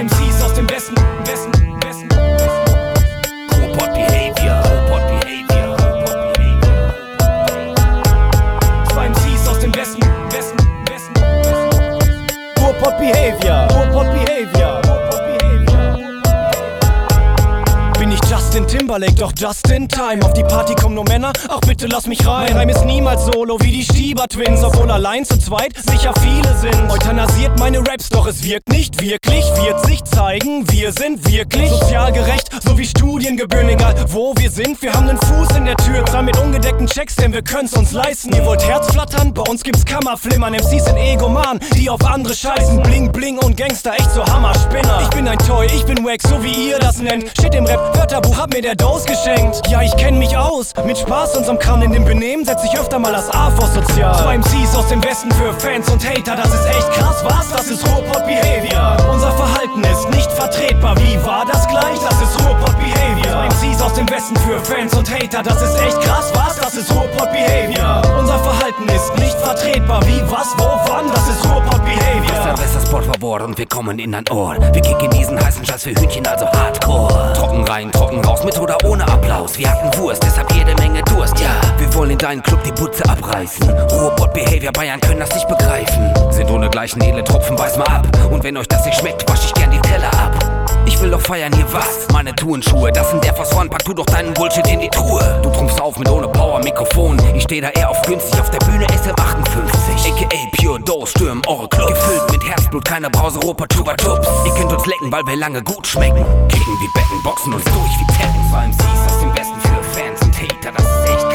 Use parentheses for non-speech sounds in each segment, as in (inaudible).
MCs aus dem Westen, Westen, Westen. Robot Behavior, Robot Behavior, Robot Behavior. Zwei MCs aus dem Westen, Westen, Westen. Ruhrpott Behavior, Ruhrpott Behavior, Timberlake, doch just in time. Auf die Party kommen nur Männer, ach bitte lass mich rein. Mein Reim ist niemals solo wie die Stieber Twins, obwohl allein zu zweit sicher viele sind. Euthanasiert meine Raps, doch es wirkt nicht wirklich. Wird sich zeigen, wir sind wirklich sozial gerecht, so wie Studiengebühren, egal wo wir sind. Wir haben nen Fuß in der Tür, zahlen mit ungedeckten Checks, denn wir können's uns leisten. Ihr wollt Herzflattern? Bei uns gibt's Kammerflimmern. MCs sind Egoman, die auf andere scheißen. Bling, Bling und Gangster, echt so Hammerspinner. Ich bin ein Toy, ich bin wack, so wie ihr das nennt. Steht im Rap, Wörterbuch, hab mir der Dose geschenkt. Ja, ich kenn mich aus. Mit Spaß und so'm Kran in dem Benehmen setz ich öfter mal das A vor sozial. Zwei MCs aus dem Westen für Fans und Hater, das ist echt krass, was? Das ist Ruhrpott Behavior. Unser Verhalten ist nicht vertretbar. Wie war das gleich? Das ist Ruhrpott Behavior. Zwei MCs aus dem Westen für Fans und Hater, das ist echt krass, was? Das ist Ruhrpott Behavior. Unser Verhalten ist nicht vertretbar. Wie, was, wo, wann? Das ist Ruhrpott Behavior. Silvestersport verbohrt und wir kommen in ein Ohr. Wir kicken diesen heißen Scheiß für Hühnchen, also Hardcore. Trocken rein, trocken raus, mit oder ohne Applaus. Wir hatten Wurst, deshalb jede Menge Durst, ja. Wir wollen in deinen Club die Putze abreißen. Ruhrpott Behavior, Bayern können das nicht begreifen. Sind ohne gleichen edle Tropfen, weiß mal ab. Und wenn euch das nicht schmeckt, wasch ich gern die Teller ab. Ich will doch feiern hier was? Meine Turnschuhe, das sind der Force pack du doch deinen Bullshit in die Truhe. Du trumpfst auf mit ohne Power Mikrofon. Ich steh da eher auf günstig, auf der Bühne SM58. AKA Pure Dose, stürmen eure Clubs. Gefüllt mit Herzblut, keine Pause, Roper Tuba Tups. Ihr könnt uns lecken, weil wir lange gut schmecken. Kicken wie Becken, boxen uns durch wie Tekken. Zwei MCs aus dem Westen für Fans und Hater, das ist echt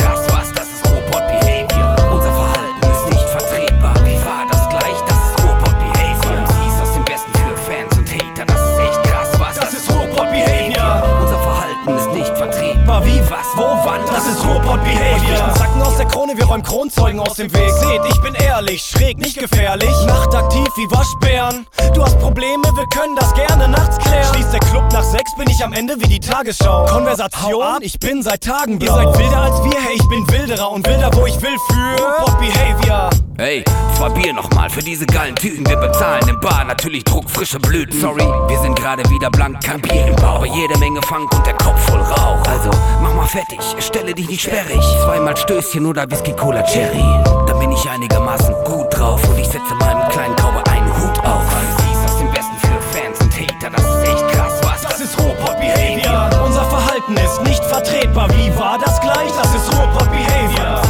Ruhrpott Behavior. Sacken aus der Krone, wir räumen Kronzeugen aus dem Weg. Seht, ich bin ehrlich, schräg, nicht gefährlich. Nachtaktiv wie Waschbären. Du hast Probleme, wir können das gerne nachts klären. Schließt der Club nach sechs, bin ich am Ende wie die Tagesschau. Konversation, ich bin seit Tagen blau. Ihr seid wilder als wir, hey, ich bin wilderer und wilder, wo ich will für Ruhrpott Behavior. Ey, zwei Bier nochmal für diese geilen Tüten. Wir bezahlen im Bar natürlich druckfrische Blüten. Sorry, wir sind gerade wieder blank, kein Bier im Bauch. Aber jede Menge Funk und der Kopf voll Rauch. Also, mach mal fertig, stelle dich nicht sperrig. Zweimal Stößchen oder Whisky Cola Cherry. Dann bin ich einigermaßen gut drauf und ich setze meinem kleinen Cowboy einen Hut auf. MCs aus dem Westen für Fans und Hater, das ist echt krass, was? Das ist Ruhrpott Behavior. Unser Verhalten ist nicht vertretbar. Wie war das gleich? Das ist Ruhrpott Behavior.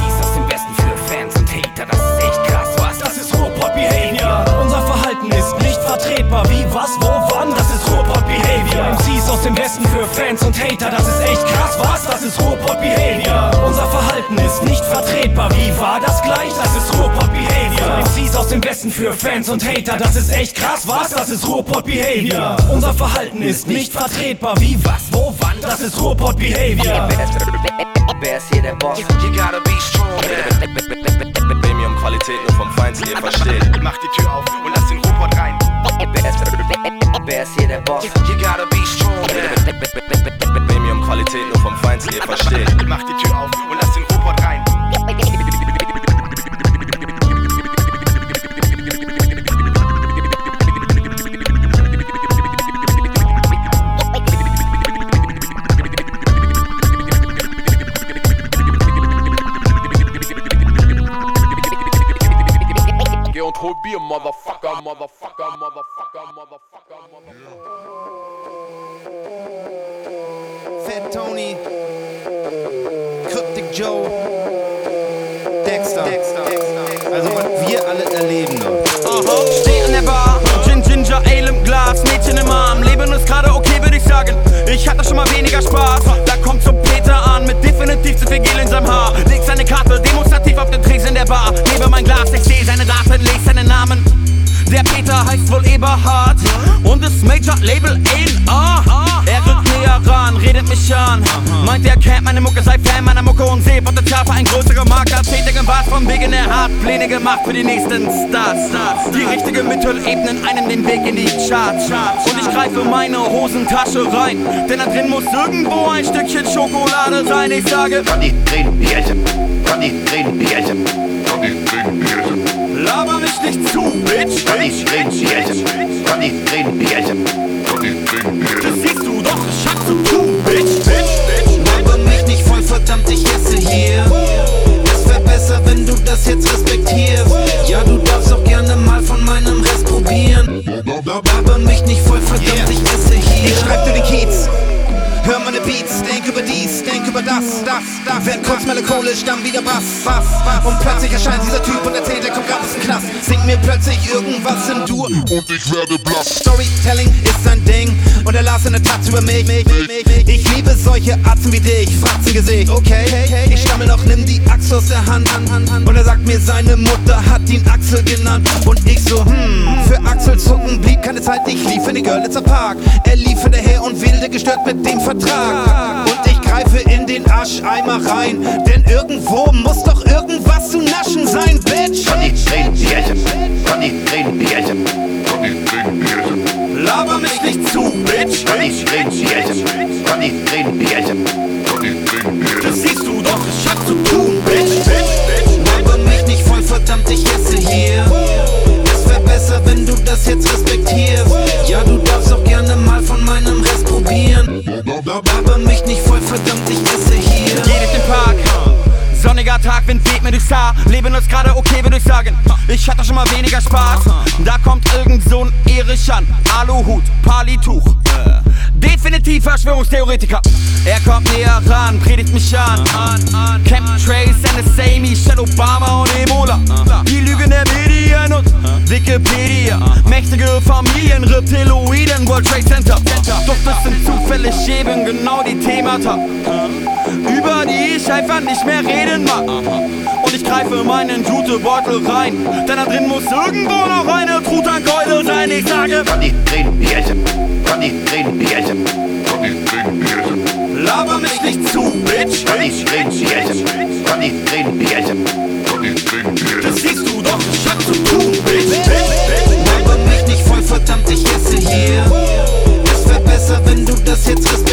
Vertretbar. Wie, was, wo, wann? Das ist Ruhrpott Behavior. MCs aus dem Westen für Fans und Hater. Das ist echt krass, was? Das ist Ruhrpott Behavior. Unser Verhalten ist nicht vertretbar. Wie war das gleich? Das ist Ruhrpott Behavior. MCs aus dem Westen für Fans und Hater. Das ist echt krass, was? Das ist Ruhrpott Behavior. Unser Verhalten ist nicht vertretbar. Wie, was, wo, wann? Das ist Ruhrpott Behavior. Wer ist hier der Boss? You gotta be strong, man. Premium-Qualität nur vom Feinsten, ihr versteht. Mach die Tür auf und lass den. Wer ist, hier der Boss? You gotta be strong, man. Premium-Qualität nur vom Feinsten, ihr versteht. Mach die Tür auf und lass den Robot rein. Geh und hol Bier, Motherfucker, Motherfucker, Motherfucker, Motherfucker, Motherfucker. Fat Tony, Cryptic Joe, Dexter. Also was wir alle erleben noch. Aha. Steh an der Bar, Gin Ginger Ale im Glas, Mädchen im Arm. Leben ist gerade okay, würde ich sagen. Ich hatte schon mal weniger Spaß. Da kommt so Peter an mit definitiv zu viel Gel in seinem Haar. Legt seine Karte demonstrativ auf den Tresen der Bar. Nebe mein Glas, ich sehe seine Daten, lese seinen Namen. Der Peter heißt wohl Eberhard und ist Major Label A&R. Er rückt näher ran, redet mich an. Meint er kennt meine Mucke, sei Fan meiner Mucke und seh Potenzial für ein größerer Marker. Tätig im Bad von wegen er hat Pläne gemacht für die nächsten Stars. Die richtige Mittel ebnen einen den Weg in die Charts. Und ich greife meine Hosentasche rein, denn da drin muss irgendwo ein Stückchen Schokolade sein. Ich sage, Kann ich reden, wie Laber laber mich nicht zu, Bitch. Kann ich reden, Bierchen. Kann ich reden, Bierchen. Das siehst du doch, ich hab zu tun, Bitch, Bitch, Bitch. Laber mich nicht voll, verdammt, ich esse hier. Es wär besser, wenn du das jetzt respektierst. Ja, du darfst auch gerne mal von meinem Rest probieren. Laber mich nicht voll, verdammt, ich esse hier. Ich schreib dir den Kiez. Hör meine Beats, denk über dies, denk über das, das, das. Werd kurz melancholisch, dann wieder Bass, Bass, Bass. Und plötzlich erscheint dieser Typ und erzählt, er kommt grad aus dem Knast. Singt mir plötzlich irgendwas im Dur. Und ich werde blass. Storytelling ist sein Ding und er las eine Tat über mich. Ich liebe solche Arzen wie dich, Fratzengesicht, okay? Ich stammel noch, nimm die Axt aus der Hand. Und er sagt mir, seine Mutter hat ihn Axel genannt. Und ich so, hm, für Axel zucken blieb keine Zeit. Ich lief in den Görlitzer Park. Er lief hinterher und wedelte gestört mit dem Vertrag. Und ich greife in den Ascheimer rein, denn irgendwo muss doch irgendwas zu naschen sein, Bitch. Kann ich reden, Bierchen. Kann ich reden, Bierchen. Kann ich reden, Bierchen. Laber mich nicht zu, Bitch. Kann ich reden, Bierchen. Kann ich reden, Bierchen. Kann ich Das Bierchen. siehst du doch, ich hab zu tun, Bitch, Bitch, Bitch. Laber mich nicht voll, verdammt, ich esse hier. Es wär besser, wenn du das jetzt respektierst. Sonniger Tag, Wind weht mir durchs Haar. Leben ist gerade okay, würde ich sagen. Ich hatte schon mal weniger Spaß. Da kommt irgend so ein Erich an. Aluhut, Palituch. Definitiv Verschwörungstheoretiker. Er kommt näher ran, predigt mich an. Chemtrails, NSA, Michelle Obama und Ebola. Die Lügen der Medien und Wikipedia. Mächtige Familien, Reptiloiden, World Trade Center. Doch das sind zufällig eben genau die Themata über die ich einfach nicht mehr reden mag. Und ich greife meinen Jutebeutel rein, denn da drin muss irgendwo noch eine Truthahnkeule sein. Ich sage, Kann ich reden, Bierchen. Kann ich reden, Bierchen. Kann ich reden, Bierchen. laber mich nicht zu, Bitch. Kann ich reden, Bierchen. Kann ich reden, Bierchen. Kann ich reden, Das Bierchen. siehst du doch, ich hab zu tun, Bitch. Laber mich nicht voll, verdammt, ich esse hier. Es wär besser, wenn du das jetzt respektierst.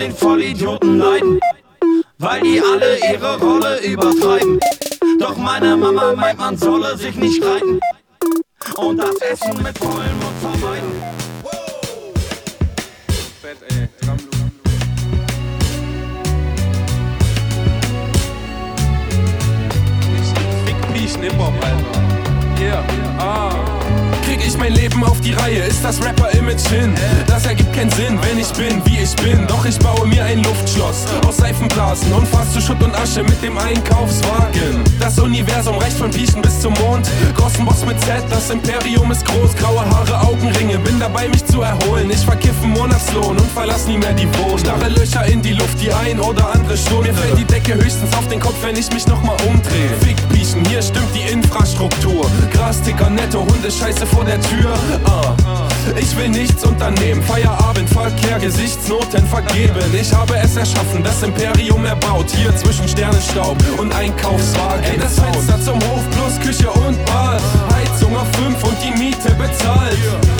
Den Vollidioten leiden, weil die alle ihre Rolle übertreiben. Doch meine Mama meint, man solle sich nicht streiten und das Essen mit vollem Mund vermeiden. Fick mich, Hip-Hop, Alter. Yeah, ah. Krieg ich mein Leben auf die Reihe, ist das Rapper-Image hin? Das ergibt keinen Sinn, wenn ich bin, wie ich bin. Doch ich baue mir ein Luftschloss aus Seifenblasen und fahr zu Schutt und Asche mit dem Einkaufswagen. Das Universum reicht von Pieschen bis zum Mond. Gossenboss mit Z, das Imperium ist groß. Graue Haare, Augenringe, bin dabei, mich zu erholen. Ich verkiffe Monatslohn und verlass nie mehr die Wohnung. Starre Löcher in die Luft, die ein oder andere Stunde. Mir fällt die Decke höchstens auf den Kopf, wenn ich mich nochmal umdrehe. Fick Pieschen, hier stimmt die Infrastruktur. Grasticker, netto, Hundescheiße vor der Tür. Ah. Ich will nichts unternehmen, Feierabend, Verkehr, Gesichtsnoten vergeben. Ich habe es erschaffen, das Imperium erbaut. Hier zwischen Sternenstaub und Einkaufswagen. Ey, das Fenster zum Hof plus Küche und Bad. Heizung auf 5 und die Miete bezahlt.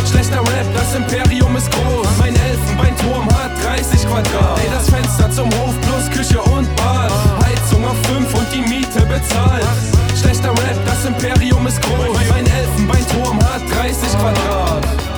Schlechter Rap, das Imperium ist groß. Mein Elfenbeinturm hat 30 Quadrat. Ey, das Fenster zum Hof plus Küche und Bad. Heizung auf 5 und die Miete bezahlt. Schlechter Rap, das Imperium ist groß. Mein Elfenbeinturm hat 30 Quadrat.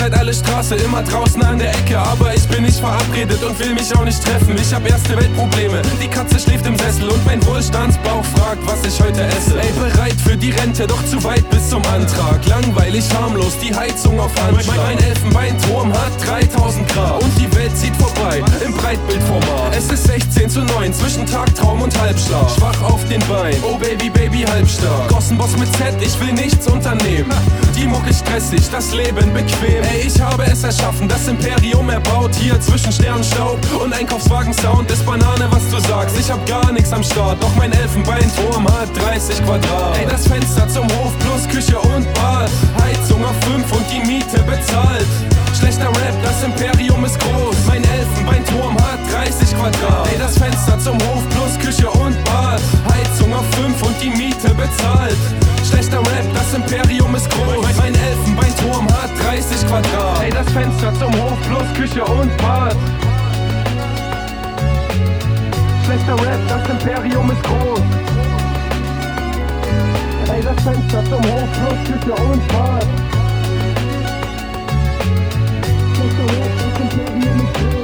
Seid alle Straße, immer draußen an der Ecke, aber ich bin nicht verabredet und will mich auch nicht treffen. Ich hab erste Weltprobleme, die Katze schläft im Sessel und mein Wohlstandsbauch fragt, was ich heute esse. Ey, bereit für die Rente, doch zu weit bis zum Antrag. Langweilig, harmlos, die Heizung auf Anschlag. Mein Elfenbeinturm hat 3000 Grad und die Welt zieht vorbei im Breitbildformat. Es ist 16 zu 9, zwischen Tagtraum und Halbschlaf. Schwach auf den Beinen, oh Baby, Baby, halbstark. Gossenboss mit Z, ich will nichts unternehmen. Die Mucke stressig, das Leben bequem. Ey, ich habe es erschaffen, das Imperium erbaut. Hier zwischen Sternenstaub und Einkaufswagen-Sound ist Banane, was du sagst. Ich hab gar nichts am Start, doch mein Elfenbeinturm hat 30 Quadrat. Ey, das Fenster zum Hof plus Küche und Bad. Heizung auf 5 und die Miete bezahlt. Schlechter Rap, das Imperium ist groß. Mein Elfenbeinturm hat 30 Quadrat. Ey, das Fenster zum Hof plus Küche und Bad. Heizung auf 5 und die Miete bezahlt. Schlechter Rap, das Imperium ist groß. Mein Elfenbeinturm Turm hat 30 Quadrat. Ey, das Fenster zum Hof plus Küche und Bad. Schlechter Rap, das Imperium ist groß. Ey, das Fenster zum Hof plus Küche und Bad. Schlechter Rap, das Imperium ist groß.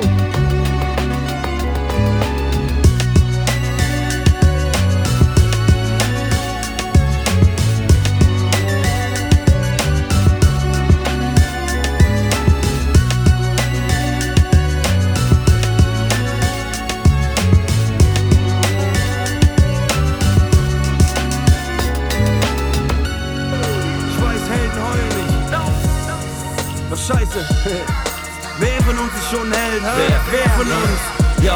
Schon Held? Wer, wer von uns? Ja,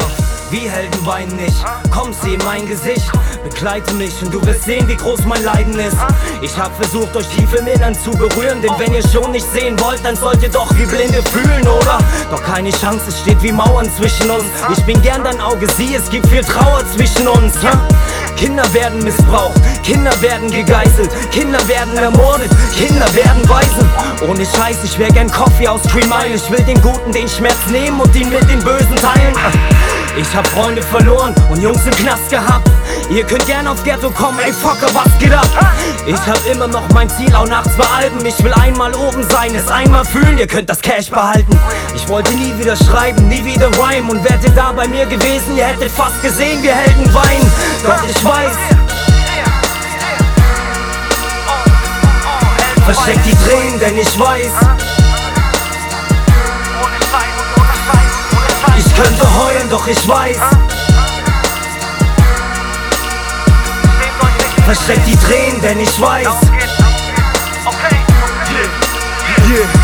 wir Helden weinen nicht. Komm, sieh in mein Gesicht, begleite mich und du wirst sehen, wie groß mein Leiden ist. Ich hab versucht, euch tief im Innern zu berühren, denn wenn ihr schon nicht sehen wollt, dann sollt ihr doch wie Blinde fühlen, oder? Doch keine Chance, es steht wie Mauern zwischen uns. Ich bin gern dein Auge, sieh, es gibt viel Trauer zwischen uns. Kinder werden missbraucht, Kinder werden gegeißelt, Kinder werden ermordet, Kinder werden Waisen. Ohne Scheiß, ich wär gern Coffee aus Green Mile. Ich will den Guten den Schmerz nehmen und ihn mit den Bösen teilen. Ich hab Freunde verloren und Jungs im Knast gehabt. Ihr könnt gern auf Ghetto kommen, ey Fucker, was geht ab? Ich hab immer noch mein Ziel, auch nach zwei Alben. Ich will einmal oben sein, es einmal fühlen, ihr könnt das Cash behalten. Ich wollte nie wieder schreiben, nie wieder rhyme. Und wärt ihr da bei mir gewesen, ihr hättet fast gesehen, wir Helden weinen. Doch ich weiß. Versteckt die Tränen, denn ich weiß. Könnte heulen, doch ich weiß. Versteckt die Tränen, denn ich weiß. Yeah.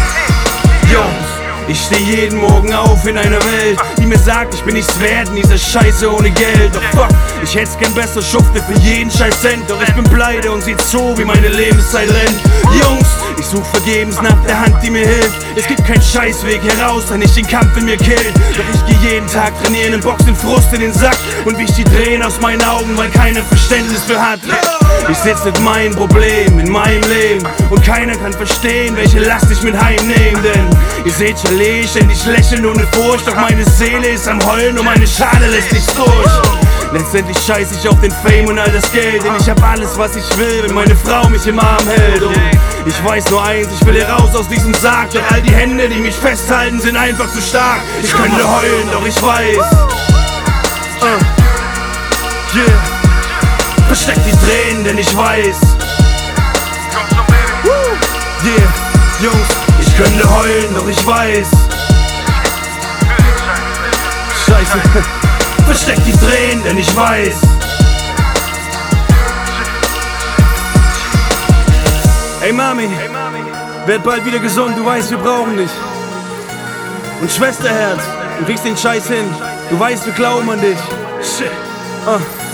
Ich steh jeden Morgen auf in einer Welt, die mir sagt, ich bin nichts wert in dieser Scheiße ohne Geld. Doch fuck, ich hätt's gern besser, schufte für jeden scheiß Cent. Doch ich bin pleite und seh zu, wie meine Lebenszeit rennt. Jungs, ich such vergebens nach der Hand, die mir hilft. Es gibt keinen Scheißweg heraus, der nicht den Kampf in mir killt. Doch ich geh jeden Tag trainieren und box den Frust in den Sack. Und wisch die Tränen aus meinen Augen, weil keiner Verständnis für hat. Ich sitz mit meinem Problem in meinem Leben und keiner kann verstehen, welche Last ich mit heimnehm. Denn ihr seht schon, ich ständig lächeln ohne Furcht, doch meine Seele ist am Heulen und meine Schale lässt nichts durch. Letztendlich scheiß ich auf den Fame und all das Geld, denn ich hab alles, was ich will, wenn meine Frau mich im Arm hält. Und ich weiß nur eins, ich will hier raus aus diesem Sarg, doch all die Hände, die mich festhalten, sind einfach zu stark. Ich könnte heulen, doch ich weiß. Uh. Yeah. Tränen, denn ich weiß. Yeah, Jungs, ich könnte heulen, doch ich weiß. Scheiße. Versteck die Tränen, denn ich weiß. Hey Mami, werd bald wieder gesund, du weißt, wir brauchen dich. Und Schwesterherz, du kriegst den Scheiß hin. Du weißt, wir glauben an dich. Shit. Uh.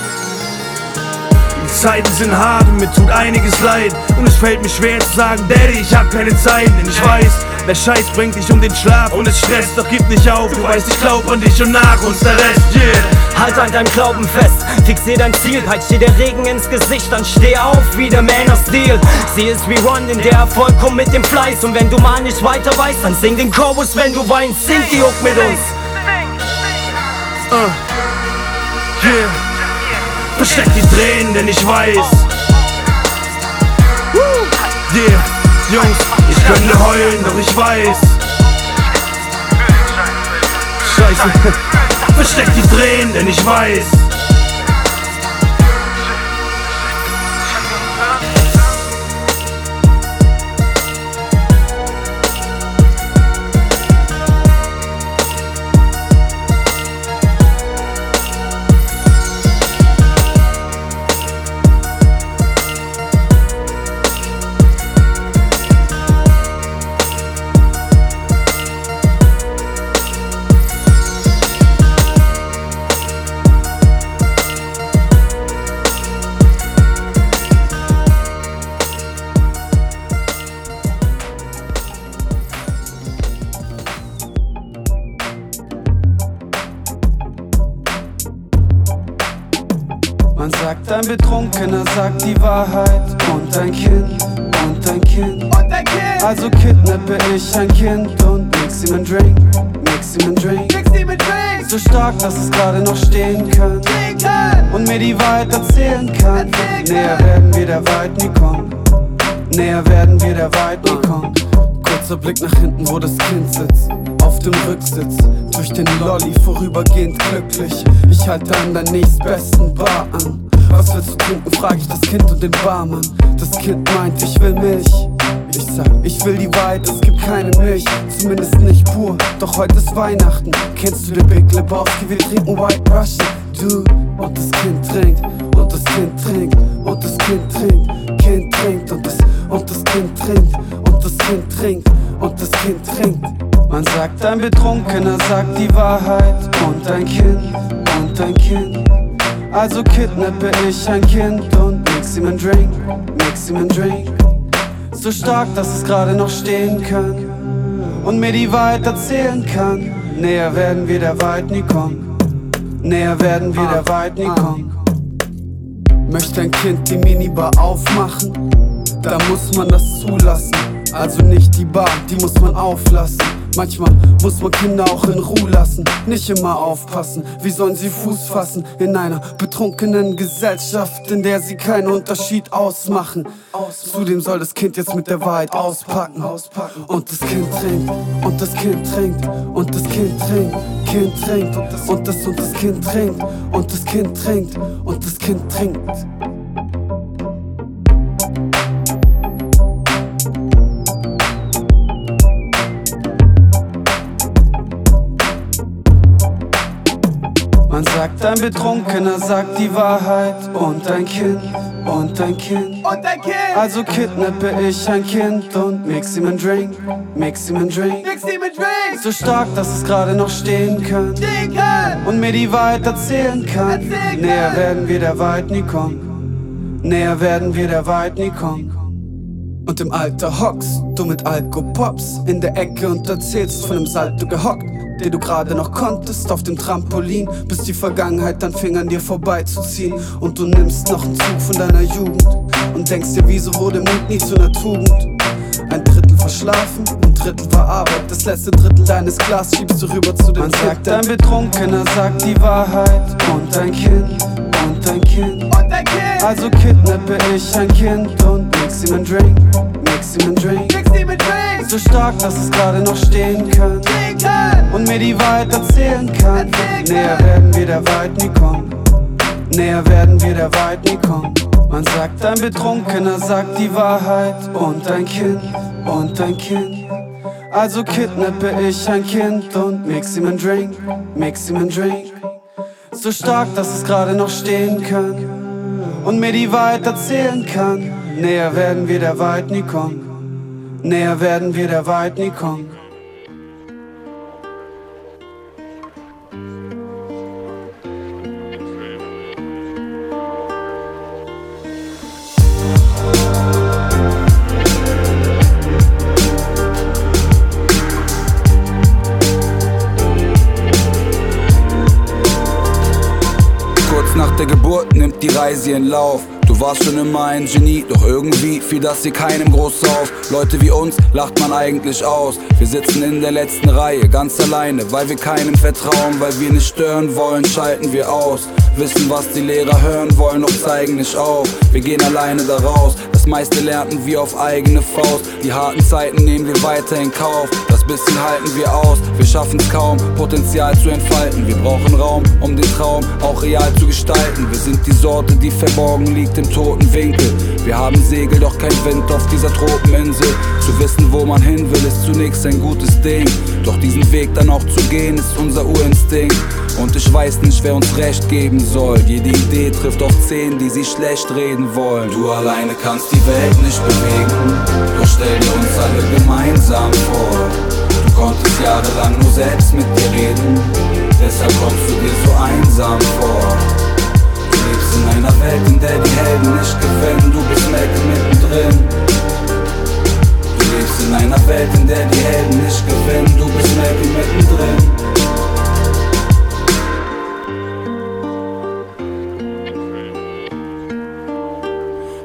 Die Zeiten sind hart und mir tut einiges leid. Und es fällt mir schwer zu sagen, Daddy, ich hab keine Zeit. Denn ich weiß, der Scheiß bringt dich um den Schlaf und es stresst. Doch gib nicht auf, du weißt, ich glaub an dich und nach uns der Rest, yeah. Halt an deinem Glauben fest, fixier dein Ziel. Peitscht dir der Regen ins Gesicht, dann steh auf wie der Man of Steel. Sieh es wie Run, in der Erfolg kommt mit dem Fleiß. Und wenn du mal nicht weiter weißt, dann sing den Chorus, wenn du weinst. Sing die Hook mit uns. Uh. Yeah. Versteck die Tränen, denn ich weiß. Yeah, Jungs, ich könnte heulen, doch ich weiß. Scheiße. Versteck die Tränen, denn ich weiß. Dass es gerade noch stehen kann und mir die Wahrheit erzählen kann. Näher werden wir der Wahrheit nie kommen. Näher werden wir der Wahrheit nie kommen. Kurzer Blick nach hinten, wo das Kind sitzt. Auf dem Rücksitz, durch den Lolly vorübergehend glücklich. Ich halte an der nächstbesten Bar an. Was willst du trinken, frag ich das Kind und den Barmann. Das Kind meint, ich will Milch. Ich sag, ich will die Wahrheit, es gibt keine Milch, zumindest nicht pur. Doch heute ist Weihnachten. Kennst du den Big Lebowski? Wir trinken White Russian. Du und das Kind trinkt, und das Kind trinkt, und das Kind trinkt, Kind trinkt, und das, und das Kind trinkt, und das Kind trinkt, und das Kind trinkt. Man sagt, ein Betrunkener sagt die Wahrheit, und ein Kind, und ein Kind. Also kidnappe ich ein Kind und mix ihm ein Drink, mix ihm ein Drink. So stark, dass es gerade noch stehen kann und mir die Wahrheit erzählen kann. Näher werden wir der Wahrheit nie kommen. Näher werden wir der Wahrheit nie kommen. Möchte ein Kind die Minibar aufmachen, da muss man das zulassen. Also nicht die Bar, die muss man auflassen. Manchmal muss man Kinder auch in Ruhe lassen, nicht immer aufpassen. Wie sollen sie Fuß fassen in einer betrunkenen Gesellschaft, in der sie keinen Unterschied ausmachen? Zudem soll das Kind jetzt mit der Wahrheit auspacken. Und das Kind trinkt, und das Kind trinkt, und das Kind trinkt, Kind trinkt, und das und das Kind trinkt, und das Kind trinkt, und das Kind trinkt. Man sagt, ein Betrunkener sagt die Wahrheit und ein Kind und ein Kind und ein Kind. Also kidnappe ich ein Kind und mix ihm ein Drink, mix ihm ein Drink, mix ihm ein Drink. So stark, dass es gerade noch stehen kann, stehen kann und mir die Wahrheit erzählen kann. Erzählen Näher kann. werden wir der Wahrheit nie kommen. Näher werden wir der Wahrheit nie kommen. Und im Alter hockst du mit Alkopops in der Ecke und erzählst von dem Salto gehockt den du gerade noch konntest auf dem Trampolin, bis die Vergangenheit dann fing an dir vorbeizuziehen. Und du nimmst noch einen Zug von deiner Jugend und denkst dir, wieso wurde Mut nie zu einer Tugend? Ein Drittel verschlafen, ein Drittel verarbeitet. Das letzte Drittel deines Glas schiebst du rüber zu dem Man sagt, ein Betrunkener sagt die Wahrheit und ein Kind und ein Kind. Und ein Kind. Also kidnappe ich ein Kind und mix ihm ein Drink, mix ihm ein Drink. Mix ihm Drink. So stark, dass es gerade noch stehen kann. Und mir die Wahrheit erzählen kann. Näher werden wir der Wahrheit nie kommen. Näher werden wir der Wahrheit nie kommen. Man sagt, ein Betrunkener sagt die Wahrheit und ein Kind und ein Kind. Also kidnappe ich ein Kind und mix ihm ein Drink, mix ihm ein Drink. So stark, dass es gerade noch stehen kann und mir die Wahrheit erzählen kann. Näher werden wir der Wahrheit nie kommen. Näher werden wir der Wahrheit nie kommen. Kurz nach der Geburt nimmt die Reise ihren Lauf. Warst schon immer ein Genie, doch irgendwie fiel das hier keinem groß auf. Leute wie uns lacht man eigentlich aus. Wir sitzen in der letzten Reihe, ganz alleine, weil wir keinem vertrauen, weil wir nicht stören wollen, schalten wir aus. Wissen, was die Lehrer hören wollen, doch zeigen nicht auf. Wir gehen alleine da raus, das meiste lernten wir auf eigene Faust. Die harten Zeiten nehmen wir weiter in Kauf, das bisschen halten wir aus. Wir schaffen's kaum, Potenzial zu entfalten. Wir brauchen Raum, um den Traum auch real zu gestalten. Wir sind die Sorte, die verborgen liegt im toten Winkel. Wir haben Segel, doch kein Wind auf dieser Tropeninsel. Zu wissen, wo man hin will, ist zunächst ein gutes Ding. Doch diesen Weg dann auch zu gehen, ist unser Urinstinkt. Und ich weiß nicht, wer uns Recht geben soll. Jede Idee trifft auf zehn, die sie schlecht reden wollen. Du alleine kannst die Welt nicht bewegen. Doch stell dir uns alle gemeinsam vor. Du konntest jahrelang nur selbst mit dir reden. Deshalb kommst du dir so einsam vor. Du lebst in einer Welt, in der die Helden nicht gewinnen. Du bist Malcolm mittendrin. Du lebst in einer Welt, in der die Helden nicht gewinnen. Du bist Malcolm mittendrin.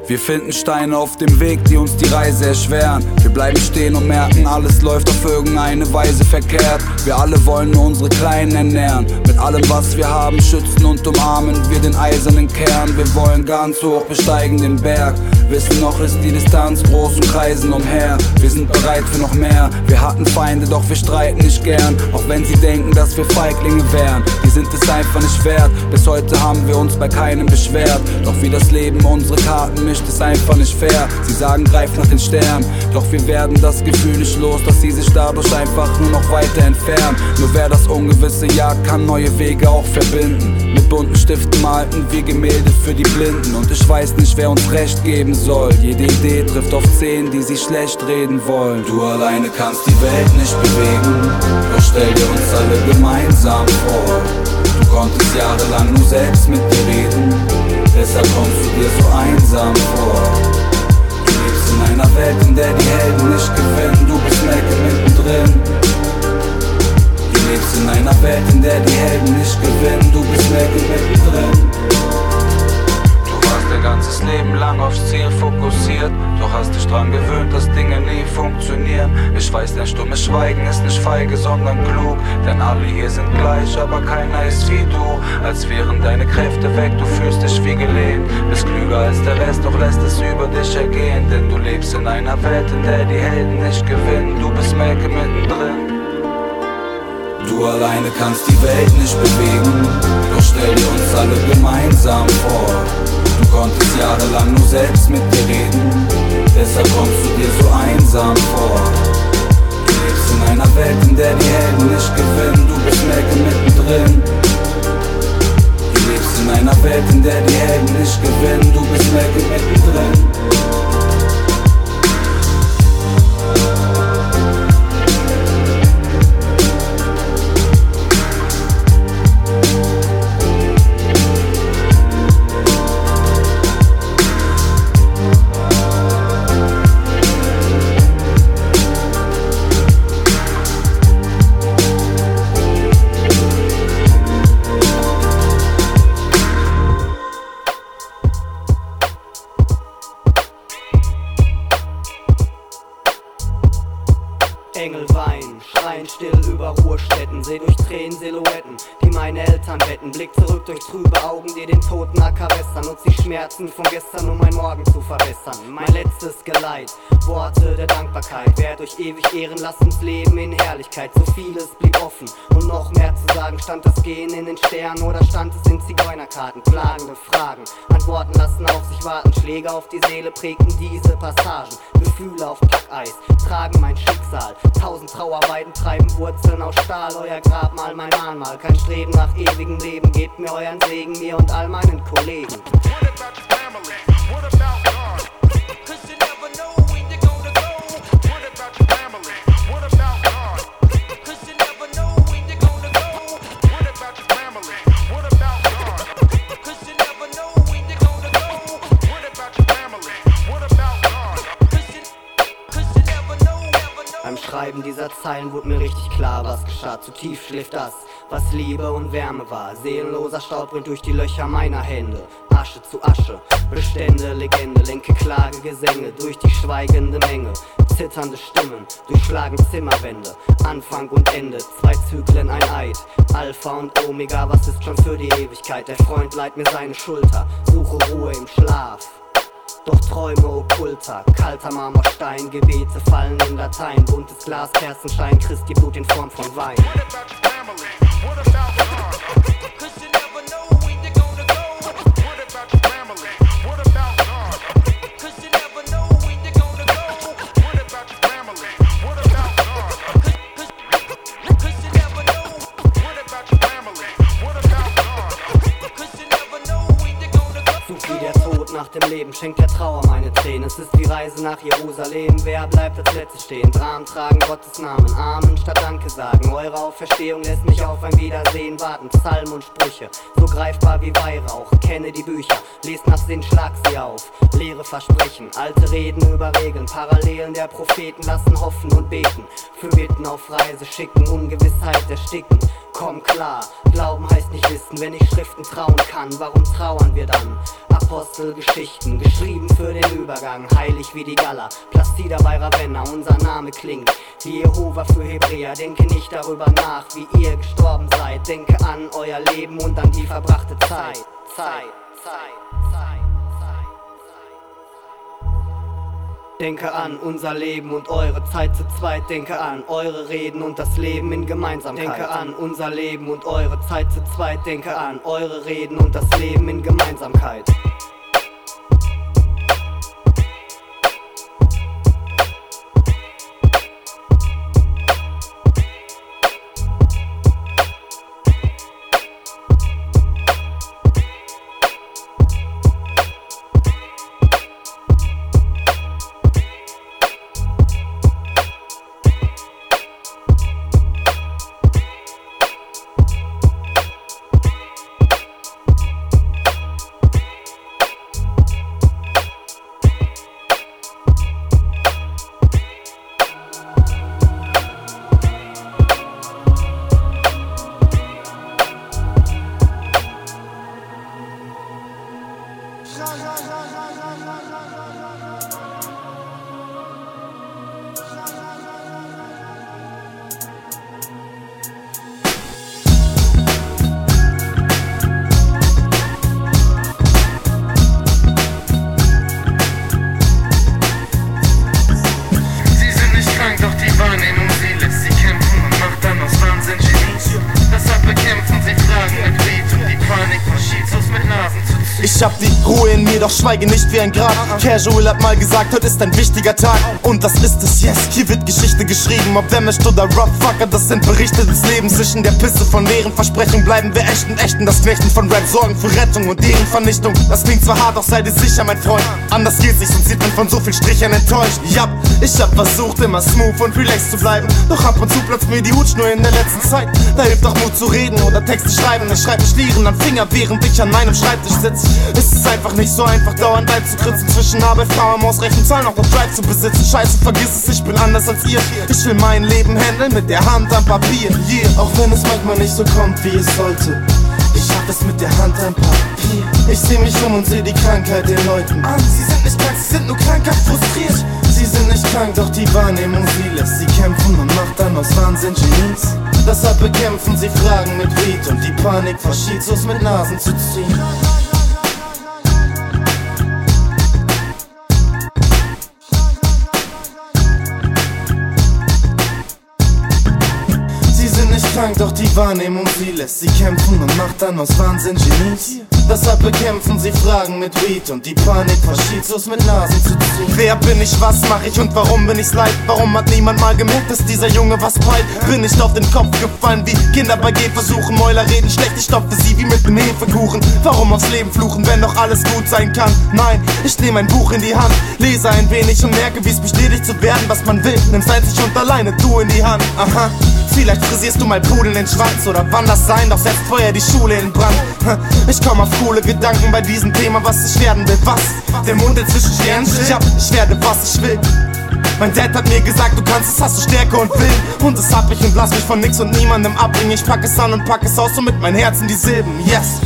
Wir finden Steine auf dem Weg, die uns die Reise erschweren. Wir bleiben stehen und merken, alles läuft auf irgendeine Weise verkehrt. Wir alle wollen nur unsere Kleinen ernähren. Mit allem, was wir haben, schützen und umarmen wir den eisernen Kern. Wir wollen ganz hoch besteigen den Berg. Wissen noch ist die Distanz groß und kreisen umher. Wir sind bereit für noch mehr. Wir hatten Feinde, doch wir streiten nicht gern. Auch wenn sie denken, dass wir Feiglinge wären. Die sind es einfach nicht wert. Bis heute haben wir uns bei keinem beschwert. Doch wie das Leben unsere Karten mischt, ist einfach nicht fair. Sie sagen, greif nach den Sternen. Doch wir werden das Gefühl nicht los, dass sie sich dadurch einfach nur noch weiter entfernen. Nur wer das Ungewisse jagt, kann neue Wege auch verbinden. Mit bunten Stiften malten wir Gemälde für die Blinden. Und ich weiß nicht, wer uns recht geben soll. Jede Idee trifft auf zehn, die sie schlecht reden wollen. Du alleine kannst die Welt nicht bewegen. Doch stell dir uns alle gemeinsam vor. Du konntest jahrelang nur selbst mit dir reden. Deshalb kommst du dir so einsam vor. Du lebst in einer Welt, in der die Helden nicht gewinnen. Du bist Mecke mittendrin. Du lebst in einer Welt, in der die Helden nicht gewinnen. Du bist Mecke mittendrin. Dein ganzes Leben lang aufs Ziel fokussiert. Doch hast dich dran gewöhnt, dass Dinge nie funktionieren. Ich weiß, dein stummes Schweigen ist nicht feige, sondern klug. Denn alle hier sind gleich, aber keiner ist wie du. Als wären deine Kräfte weg, du fühlst dich wie gelehnt. Bist klüger als der Rest, doch lässt es über dich ergehen. Denn du lebst in einer Welt, in der die Helden nicht gewinnen. Du bist Melke mittendrin. Du alleine kannst die Welt nicht bewegen, doch stell dir uns alle gemeinsam vor. Du konntest jahrelang nur selbst mit dir reden, deshalb kommst du dir so einsam vor. Du lebst in einer Welt, in der die Helden nicht gewinnen, du bist Melke mittendrin. Du lebst in einer Welt, in der die Helden nicht gewinnen, du bist Melke mittendrin. Acker wässern. Nutz die Schmerzen von gestern, um mein Morgen zu verbessern. Mein letztes Geleit, Worte der Dankbarkeit. Werd euch ewig ehren, lasst leben in Herrlichkeit. So vieles blieb offen und noch mehr zu sagen. Stand das Gehen in den Sternen oder stand es in Zigeunerkarten? Plagende Fragen, Antworten lassen auf sich warten. Schläge auf die Seele prägten diese Passagen. Gefühle auf Packeis tragen mein Schicksal. Tausend Trauerweiden treiben Wurzeln aus Stahl. Euer Grabmal, mein Mahnmal. Kein Streben nach ewigem Leben. Gebt mir euren Segen, mir und all meinen Kollegen. Zeilen wurde mir richtig klar, was geschah. Zu tief schläft das, was Liebe und Wärme war. Seelenloser Staub rinnt durch die Löcher meiner Hände. Asche zu Asche, Bestände, Legende, lenke Klage, Gesänge durch die schweigende Menge. Zitternde Stimmen durchschlagen Zimmerwände. Anfang und Ende, zwei Zyklen, ein Eid. Alpha und Omega, was ist schon für die Ewigkeit? Der Freund leiht mir seine Schulter, suche Ruhe im Schlaf. Doch Träume okkulter, kalter Marmorstein, Gebete fallen in Dateien, buntes Glas, Kerzenschein, Christi Blut in Form von Wein. Sucht Tod nach dem Leben, schenkt der Trauer meine Tränen. Es ist die Reise nach Jerusalem. Wer bleibt als Letzte stehen? Dramen tragen Gottes Namen. Amen statt Danke sagen. Eure Auferstehung lässt mich auf ein Wiedersehen warten. Psalmen und Sprüche, so greifbar wie Weihrauch. Kenne die Bücher, lest nach Sinn, schlag sie auf. Leere Versprechen, alte Reden über Regeln. Parallelen der Propheten lassen hoffen und beten. Für Bitten auf Reise schicken, Ungewissheit ersticken. Komm klar. Glauben heißt nicht wissen, wenn ich Schriften trauen kann. Warum trauern wir dann? Apostelgeschichten, geschrieben für den Übergang, heilig wie die Gala. Plastida bei Ravenna, unser Name klingt wie Jehova für Hebräer. Denke nicht darüber nach, wie ihr gestorben seid. Denke an euer Leben und an die verbrachte. Zeit, Zeit, Zeit. Denke an unser Leben und eure Zeit zu zweit. Denke an eure Reden und das Leben in Gemeinsamkeit. Denke an unser Leben und eure Zeit zu zweit. Denke an eure Reden und das Leben in Gemeinsamkeit. Schweige nicht wie ein Grab. Casual hat mal gesagt, heute ist ein wichtiger Tag. Und das ist es, yes. Hier wird Geschichte geschrieben, ob mischt oder Rough-Fucker. Das sind Berichte des Lebens. Zwischen der Pisse von leeren Versprechungen bleiben wir echt und echten. Das Knechten von Rap sorgen für Rettung und deren Vernichtung. Das klingt zwar hart, doch sei dir sicher, mein Freund. Anders geht's nicht, sonst sieht man von so viel Strichern enttäuscht. Ja, ich hab versucht, immer smooth und relaxed zu bleiben. Doch ab und zu platzt mir die Hutschnur in der letzten Zeit. Da hilft auch Mut zu reden oder Texte schreiben. Ich schreibe Schlieren am Finger, während ich an meinem Schreibtisch sitze. Es ist einfach nicht so einfach, dauernd einzukritzen zwischen Arbeit, Frau, Maus, Rechen, Zahlen, auch noch Drive zu besitzen. Scheiße, vergiss es, ich bin anders als ihr. Ich will mein Leben handeln mit der Hand am Papier. Yeah. Auch wenn es manchmal nicht so kommt, wie es sollte. Ich hab es mit der Hand am Papier. Ich seh mich um und seh die Krankheit den Leuten an. Sie sind nicht krank, sie sind nur krankhaft frustriert. Sie sind nicht krank, doch die Wahrnehmung sie lässt sie kämpfen und macht dann aus Wahnsinn Genies. Deshalb bekämpfen sie Fragen mit Beat und die Panik vor Schizos mit Nasen zu ziehen. Krank, doch die Wahrnehmung sie lässt sie kämpfen und macht dann aus Wahnsinn Genies. Deshalb bekämpfen sie Fragen mit Weed und die Panik vor Schizos mit Nasen zu ziehen. Wer bin ich, was mach ich und warum bin ich's leid? Warum hat niemand mal gemerkt, dass dieser Junge was peilt? Bin nicht auf den Kopf gefallen, wie Kinder bei Gehversuchen. Mäuler reden schlecht, ich stopfe sie wie mit nem Hefekuchen. Warum aufs Leben fluchen, wenn doch alles gut sein kann? Nein, ich nehme ein Buch in die Hand, lese ein wenig und merke, wie's bestätigt zu werden, was man will. Nimm's einzig und alleine du in die Hand. Aha. Vielleicht frisierst du mal Pudeln den Schwanz oder wann das sein, doch setzt Feuer die Schule in Brand. Ich komm auf coole Gedanken bei diesem Thema, was ich werden will. Was? Der Mond inzwischen Sternenschild? Ja, ich werde, was ich will. Mein Dad hat mir gesagt, du kannst es, hast du Stärke und Willen. Und das hab ich und lass mich von nix und niemandem abbringen. Ich pack es an und pack es aus, so mit mein Herzen die Silben. Yes.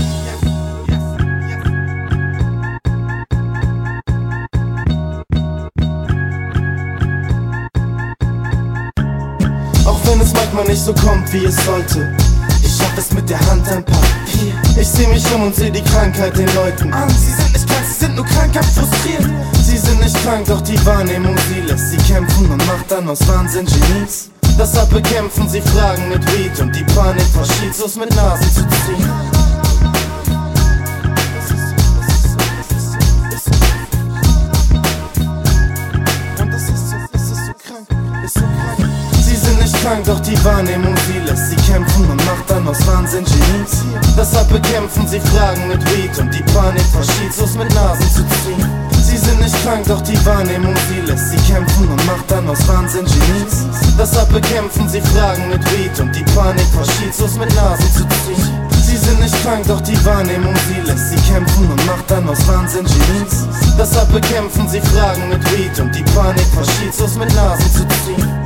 Manchmal nicht so kommt, wie es sollte. Ich hab es mit der Hand am Papier. Ich seh mich um und seh die Krankheit den Leuten an. Sie sind nicht krank, sie sind nur krankhaft frustriert. Sie sind nicht krank, doch die Wahrnehmung sie lässt sie kämpfen und macht dann aus Wahnsinn Genies. Deshalb bekämpfen sie Fragen mit Weed und die Panik vor Schizos mit Nasen zu ziehen. Krank, doch die Wahrnehmung sie lässt sie kämpfen und macht dann aus Wahnsinn Genies. Deshalb bekämpfen sie Fragen mit Weed und die Panik vor Schizos mit Nasen zu ziehen. Sie sind nicht krank, doch die Wahrnehmung sie lässt sie kämpfen und macht dann aus Wahnsinn Genies. Deshalb bekämpfen sie Fragen mit Weed und die Panik vor Schizos mit Nasen zu ziehen. Sie sind nicht krank, doch die Wahrnehmung sie lässt sie kämpfen und macht dann aus Wahnsinn Genies. Deshalb bekämpfen sie Fragen mit Weed und die Panik vor Schizos mit Nasen zu ziehen.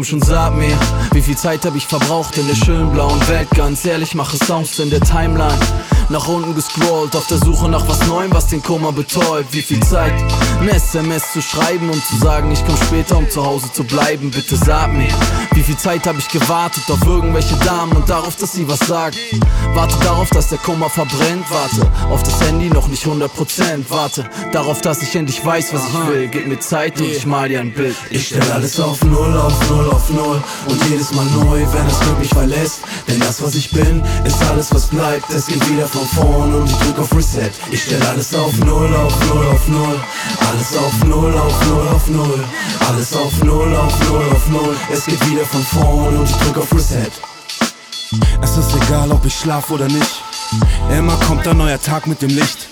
Komm schon, sag mir, wie viel Zeit hab ich verbraucht in der schönen blauen Welt? Ganz ehrlich, mache Songs in der Timeline. Nach unten gescrollt, auf der Suche nach was Neuem, was den Kummer betäubt. Wie viel Zeit, ein SMS zu schreiben und zu sagen, ich komm später, um zu Hause zu bleiben. Bitte sag mir, wie viel Zeit hab ich gewartet auf irgendwelche Damen und darauf, dass sie was sagen. Warte darauf, dass der Kummer verbrennt. Warte auf das Handy noch nicht 100%. Warte darauf, dass ich endlich weiß, was ich will. Gib mir Zeit und ich mal dir ein Bild. Ich stell alles auf Null, auf Null, auf Null und jedes Mal neu, wenn es mich verlässt. Denn das, was ich bin, ist alles, was bleibt. Es geht wieder von vorn und ich drück auf Reset. Ich stell alles auf Null, auf Null, auf Null. Alles auf Null, auf Null, auf Null. Alles auf Null, auf Null, auf Null. Es geht wieder von vorn und ich drück auf Reset. Es ist egal, ob ich schlaf oder nicht. Immer kommt ein neuer Tag mit dem Licht.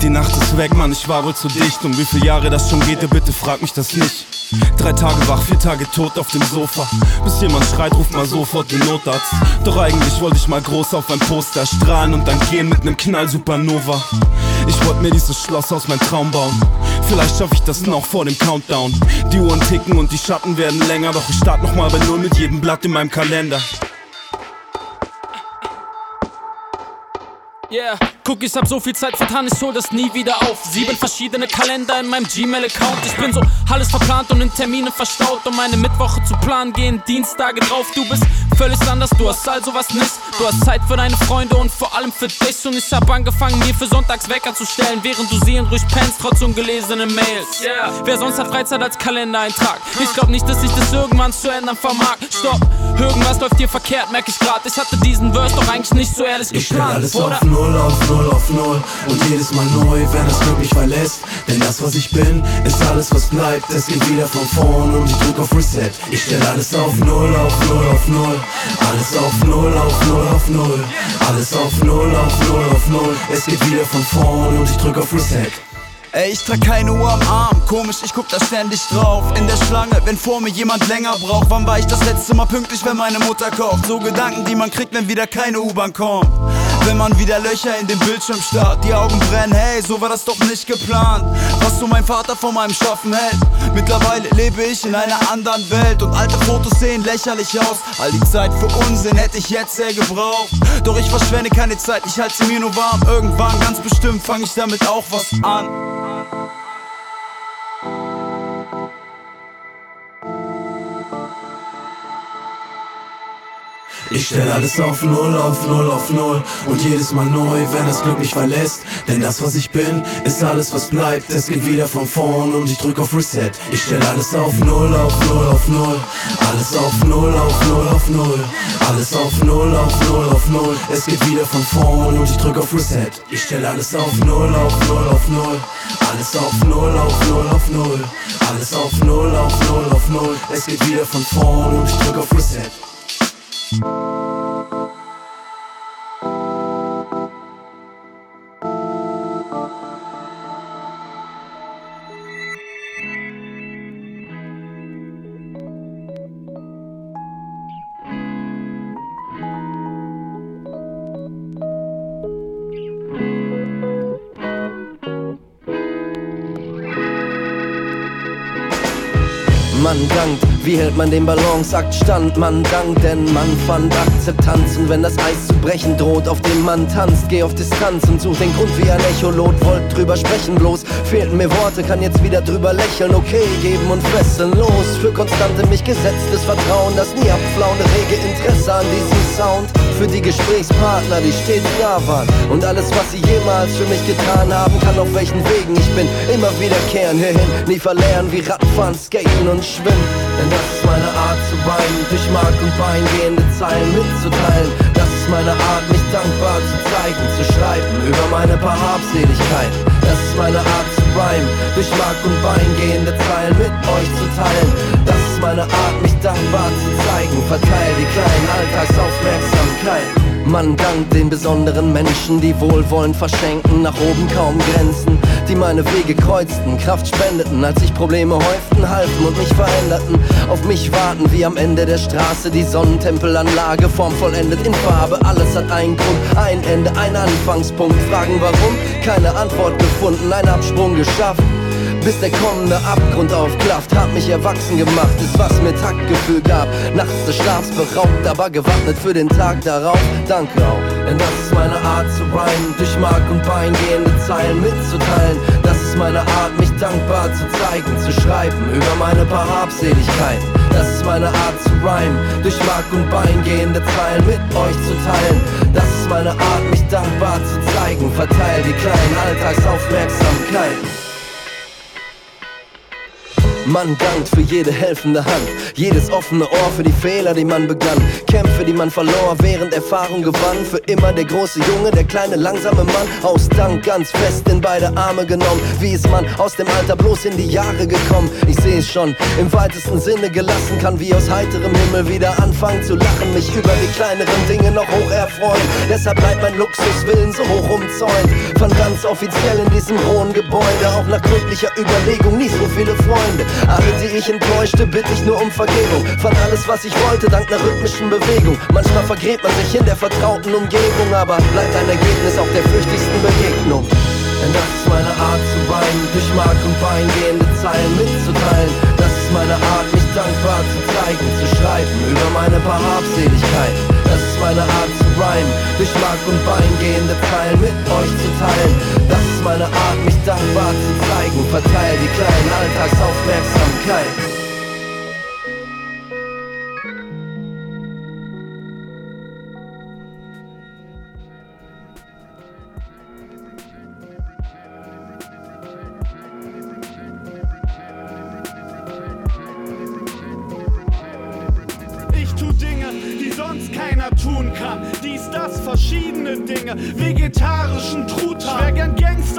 Die Nacht ist weg, Mann, ich war wohl zu dicht. Und wie viele Jahre das schon geht, bitte frag mich das nicht. Drei Tage wach, vier Tage tot auf dem Sofa. Bis jemand schreit, ruft mal sofort den Notarzt. Doch eigentlich wollte ich mal groß auf ein Poster strahlen und dann gehen mit nem Knall Supernova. Ich wollte mir dieses Schloss aus meinem Traum bauen. Vielleicht schaffe ich das noch vor dem Countdown. Die Uhren ticken und die Schatten werden länger. Doch ich start nochmal bei Null mit jedem Blatt in meinem Kalender. Yeah, guck, ich hab so viel Zeit vertan, ich hol das nie wieder auf. Sieben verschiedene Kalender in meinem Gmail-Account. Ich bin so alles verplant und in Termine verstaut. Um meine Mittwoche zu planen, gehen Dienstage drauf. Du bist völlig anders, du hast also was nicht. Du hast Zeit für deine Freunde und vor allem für dich. Und ich hab angefangen, mir für Sonntags Wecker zu stellen, während du sie in ruhig pennst, trotz ungelesenen Mails. Yeah. Wer sonst hat Freizeit als Kalendereintrag? Ich glaub nicht, dass ich das irgendwann zu ändern vermag. Stopp, irgendwas läuft hier verkehrt, merk ich grad. Ich hatte diesen Verse doch eigentlich nicht so ehrlich Ich geplant, alles oder? auf Null, auf Null, auf Null und jedes Mal neu, wenn das Glück mich verlässt. Denn das, was ich bin, ist alles, was bleibt. Es geht wieder von vorn und ich drück auf Reset. Ich stell alles auf Null, auf Null, auf Null. Alles auf Null, auf Null, auf Null. Alles auf Null, auf Null, auf Null. Es geht wieder von vorn und ich drück auf Reset. Ey, ich trag keine Uhr am Arm, komisch, ich guck da ständig drauf. In der Schlange, wenn vor mir jemand länger braucht. Wann war ich das letzte Mal pünktlich, wenn meine Mutter kocht? So Gedanken, die man kriegt, wenn wieder keine U-Bahn kommt. Wenn man wieder Löcher in den Bildschirm starrt, die Augen brennen, hey, so war das doch nicht geplant. Was so mein Vater von meinem Schaffen hält. Mittlerweile lebe ich in einer anderen Welt und alte Fotos sehen lächerlich aus. All die Zeit für Unsinn hätte ich jetzt sehr gebraucht. Doch ich verschwende keine Zeit, ich halte sie mir nur warm. Irgendwann, ganz bestimmt, fange ich damit auch was an. Ich stell alles auf Null, auf Null, auf Null und jedes Mal neu, wenn das Glück mich verlässt. Denn das, was ich bin, ist alles, was bleibt. Es geht wieder von vorn und ich drück auf Reset. Ich stell alles auf Null, auf Null, auf Null. Alles auf Null, auf Null, auf Null. Alles auf Null, auf Null, auf Null. Es geht wieder von vorn und ich drück auf Reset. Ich stell alles auf Null, auf Null, auf Null. Alles auf Null, auf Null, auf Null. Alles auf Null, auf Null, auf Null. Es geht wieder von vorn und ich drück auf Reset. Thank you. Hält man den Balanceakt stand? Man dankt, denn man fand Akzeptanz. Und wenn das Eis zu brechen droht, auf dem man tanzt Geh auf Distanz und such den Grund wie ein Echolot Wollt drüber sprechen, bloß fehlten mir Worte Kann jetzt wieder drüber lächeln, okay, geben und fesseln Los, für konstante mich gesetztes Vertrauen Das nie abflaunde rege Interesse an diesem Sound. Für die Gesprächspartner, die stets da waren. Und alles, was sie jemals für mich getan haben Kann auf welchen Wegen. Ich bin, immer wiederkehren hierhin Nie verlernen wie Radfahren, Skaten und Schwimmen Denn das ist meine Art zu weinen. Durch Mark und Bein gehende Zeilen mitzuteilen. Das ist meine Art, mich dankbar zu zeigen Zu schreiben über meine paar Habseligkeiten. Das ist meine Art zu rhymen. Durch Mark und Bein gehende Zeilen mit euch zu teilen. Das ist meine Art, mich dankbar zu zeigen. Verteil die kleinen Alltagsaufmerksamkeiten man dankt den besonderen Menschen, die Wohlwollen verschenken, nach oben kaum Grenzen, die meine Wege kreuzten, Kraft spendeten, als sich Probleme häuften, halfen und mich veränderten, auf mich warten wie am Ende der Straße, die Sonnentempelanlage, formvollendet in Farbe, alles hat einen Grund, ein Ende, ein Anfangspunkt, fragen warum, keine Antwort gefunden, ein Absprung geschafft. Bis der kommende Abgrund aufklafft, hat mich erwachsen gemacht, ist was mir Taktgefühl gab. Nachts des Schlafs beraubt, aber gewappnet für den Tag darauf. Danke auch, denn das ist meine Art zu rhymen, durch Mark und Bein gehende Zeilen mitzuteilen. Das ist meine Art, mich dankbar zu zeigen, zu schreiben über meine paar Habseligkeiten. Das ist meine Art zu rhymen, durch Mark und Bein gehende Zeilen mit euch zu teilen. Das ist meine Art, mich dankbar zu zeigen, verteil die kleinen Alltagsaufmerksamkeiten. Man dankt für jede helfende Hand, jedes offene Ohr für die Fehler, die man begann, Kämpfe, die man verlor, während Erfahrung gewann. Für immer der große Junge, der kleine langsame Mann, aus Dank ganz fest in beide Arme genommen. Wie ist man aus dem Alter bloß in die Jahre gekommen? Ich sehe es schon, im weitesten Sinne gelassen, kann wie aus heiterem Himmel wieder anfangen zu lachen, mich über die kleineren Dinge noch hoch erfreuen. Deshalb bleibt mein Luxuswillen so hoch umzäunt, von ganz offiziell in diesem hohen Gebäude, auch nach gründlicher Überlegung nie so viele Freunde. Alle, die ich enttäuschte, bitte ich nur um Vergebung. Fand alles, was ich wollte, dank einer rhythmischen Bewegung. Manchmal vergräbt man sich in der vertrauten Umgebung, aber bleibt ein Ergebnis auch der flüchtigsten Begegnung. Denn das ist meine Art zu weinen, durch Mark und Bein gehende Zeilen mitzuteilen. Das ist meine Art, mich dankbar zu zeigen, zu schreiben über meine paar Habseligkeiten. Meine Art zu rhymen, durch Mark und Bein gehende Zeilen mit euch zu teilen. Das ist meine Art, mich dankbar zu zeigen, verteil die kleinen Alltagsaufmerksamkeiten. Vegetarischen Truthahn.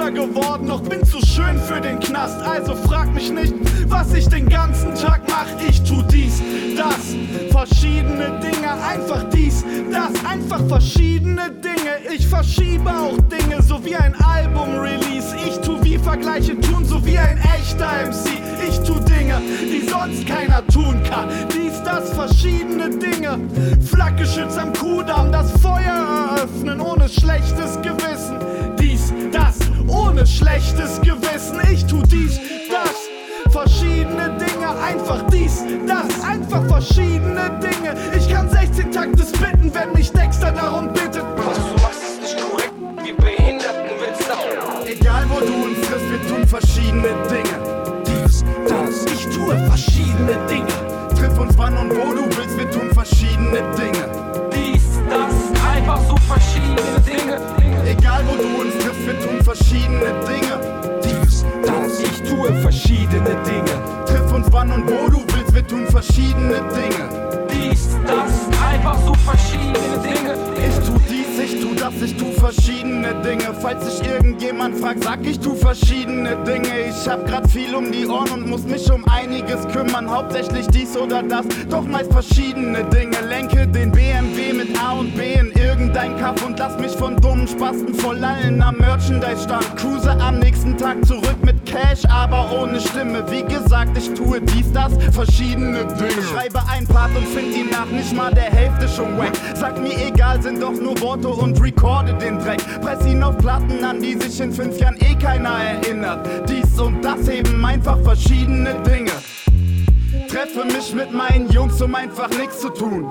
Gangster geworden, doch bin zu schön für den Knast. Also frag mich nicht, was ich den ganzen Tag mach. Ich tu dies, das, verschiedene Dinge. Einfach dies, das, einfach verschiedene Dinge. Ich verschiebe auch Dinge, so wie ein Album-Release. Ich tu wie Vergleiche tun, so wie ein echter MC. Ich tu Dinge, die sonst keiner tun kann. Dies, das, verschiedene Dinge. Flakgeschütz am Kudamm, das Feuer eröffnen ohne schlechtes Gewissen. Ohne schlechtes Gewissen. Ich tu dies, das, verschiedene Dinge. Einfach dies, das, einfach verschiedene Dinge. Ich kann 16 Takte spitten, wenn mich Dexter darum bittet. Was du machst, ist nicht korrekt. Wir Behinderten willst auch. Egal wo du uns triffst, wir tun verschiedene Dinge. Dies, das, ich tue verschiedene Dinge. Triff uns wann und wo du willst, wir tun verschiedene Dinge. Dies, das, einfach so verschiedene Dinge. Egal wo du uns triffst, wir tun verschiedene Dinge. Dies, das, ich tue verschiedene Dinge. Triff uns wann und wo du willst, wir tun verschiedene Dinge. Dies, das, einfach so verschiedene Dinge. Ich tu dies, ich tu das, ich tu verschiedene Dinge. Falls sich irgendjemand fragt, sag ich tu verschiedene Dinge. Ich hab grad viel um die Ohren und muss mich um einiges kümmern. Hauptsächlich dies oder das, doch meist verschiedene Dinge. Lenke den BMW mit A und B in irgendein Kaff und lass mich von dummen Spasten voll allen am Merchandise-Stand. Cruise am nächsten Tag zurück mit Cash, aber ohne Stimme. Wie gesagt, ich tue dies, das, verschiedene Dinge. Schreibe ein Part und find ihn nach nicht mal der Hälfte schon wack. Sag mir egal, sind doch nur Worte und recorde den Dreck. Press ihn auf Platten an, die sich in fünf Jahren eh keiner erinnert. Dies und das eben einfach verschiedene Dinge. Treffe mich mit meinen Jungs, um einfach nichts zu tun.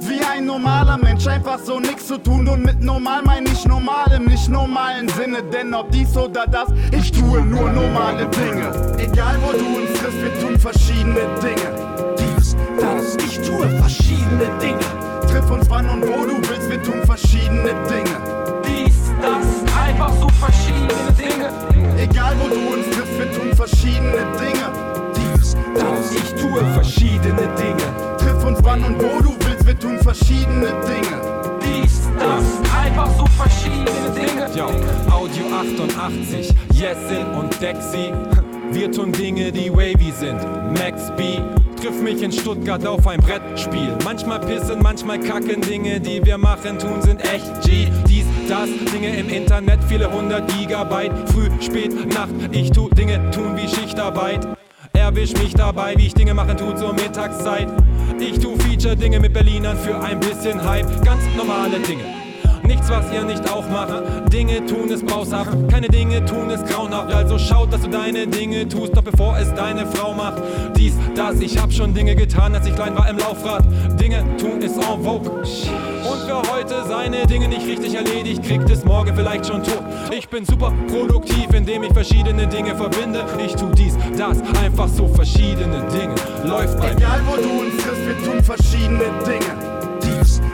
Wie ein normaler Mensch, einfach so nichts zu tun. Und mit normal meine ich normal im nicht normalen Sinne. Denn ob dies oder das, ich tue nur normale Dinge. Egal wo du uns triffst, wir tun verschiedene Dinge. Dies, das, ich tue verschiedene Dinge. Triff uns wann und wo du willst, wir tun verschiedene Dinge. Dies, das, einfach so verschiedene Dinge. Egal wo du uns triffst, wir tun verschiedene Dinge. Dies, das, ich tue verschiedene Dinge. Triff uns wann und wo du willst, wir tun verschiedene Dinge. Dies, das, einfach so verschiedene Dinge. Yo, Audio 88, Jessin und Dexy. (laughs) Wir tun Dinge, die wavy sind. Max B. Triff mich in Stuttgart auf ein Brettspiel. Manchmal pissen, manchmal kacken. Dinge, die wir machen, tun, sind echt G. Dies, das, Dinge im Internet, viele hundert Gigabyte. Früh, spät, Nacht. Ich tu Dinge, tun wie Schichtarbeit. Erwisch mich dabei, wie ich Dinge machen tu zur Mittagszeit. Ich tu Feature-Dinge mit Berlinern für ein bisschen Hype. Ganz normale Dinge. Nichts, was ihr nicht auch macht. Dinge tun ist baushaft, keine Dinge tun ist grauenhaft. Also schaut, dass du deine Dinge tust, doch bevor es deine Frau macht. Dies, das, ich hab schon Dinge getan, als ich klein war im Laufrad. Dinge tun ist en vogue. Und wer heute seine Dinge nicht richtig erledigt, kriegt es morgen vielleicht schon tot. Ich bin super produktiv, indem ich verschiedene Dinge verbinde. Ich tu dies, das, einfach so verschiedene Dinge. Läuft bei. Egal wo du uns triffst, wir tun verschiedene Dinge.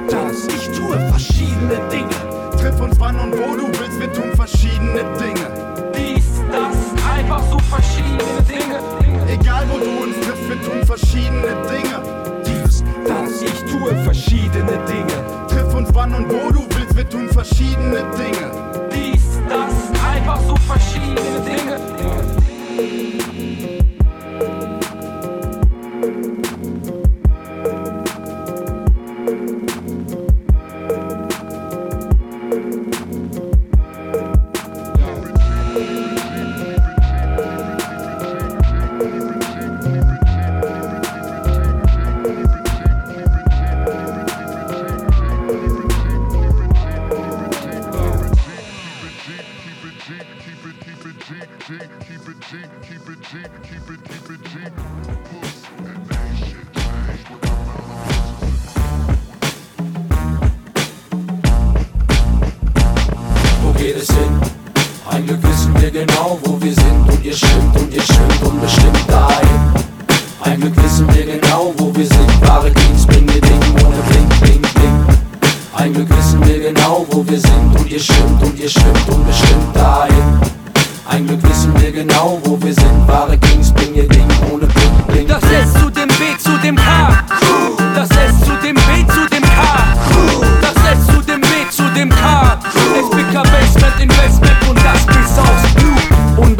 Das, ich tue verschiedene Dinge. Triff uns wann und wo du willst, wir tun verschiedene Dinge. Dies, das, einfach so verschiedene Dinge. Egal wo du uns triffst, wir tun verschiedene Dinge. Dies, das, ich tue verschiedene Dinge. Triff uns wann und wo du willst, wir tun verschiedene Dinge. Dies, das, einfach so verschiedene Dinge.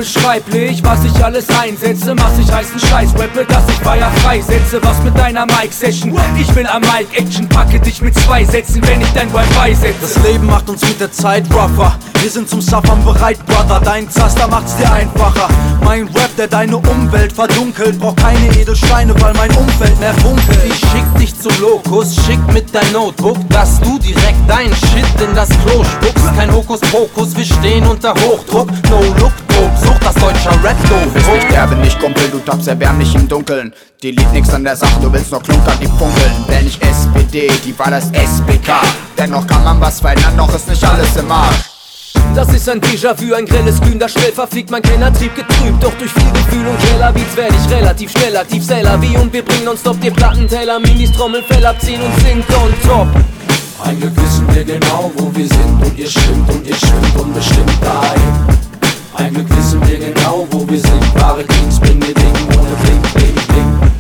Deus Unbeschreiblich, was ich alles einsetze. Mach ich heißen Scheiß, rappe, dass ich Feier freisetze. Was mit deiner Mic-Session? Ich will am Mic Action, packe dich mit zwei Sätzen, wenn ich dein Wi-Fi setze. Das Leben macht uns mit der Zeit rougher. Wir sind zum Suffern bereit, Brother. Dein Zaster macht's dir einfacher. Mein Rap, der deine Umwelt verdunkelt, braucht keine Edelsteine, weil mein Umfeld mehr funkelt. Ich schick dich zum Lokus, schick mit dein Notebook, dass du direkt dein Shit in das Klo spuckst. Kein Hokuspokus, wir stehen unter Hochdruck. No look, dope, such das deutsche rap Du bist nicht derbe, nicht Kumpel, du tappst erbärmlich im Dunkeln. Die liegt nix an der Sache, du willst nur Klunker, die funkeln. Denn nicht SPD, die war das SBK. Dennoch kann man was verändern, noch ist nicht alles im Arsch. Das ist ein Déjà-vu, ein grelles Glühen, das schnell verfliegt, mein Kennertrieb getrübt. Doch durch viel Gefühl und Kellerbeats werde ich relativ schnell aktiv, Seller wie und wir bringen nonstop die Plattenteller, Minis, Trommelfell abziehen und sind on top. Ein Glück wissen wir genau, wo wir sind und ihr schwimmt und ihr schwimmt unbestimmt dahin. Ein Glück wissen wir genau, wo wir sind. Wahre Kings bringen ihr Ding ohne Blink, Blink, Blink.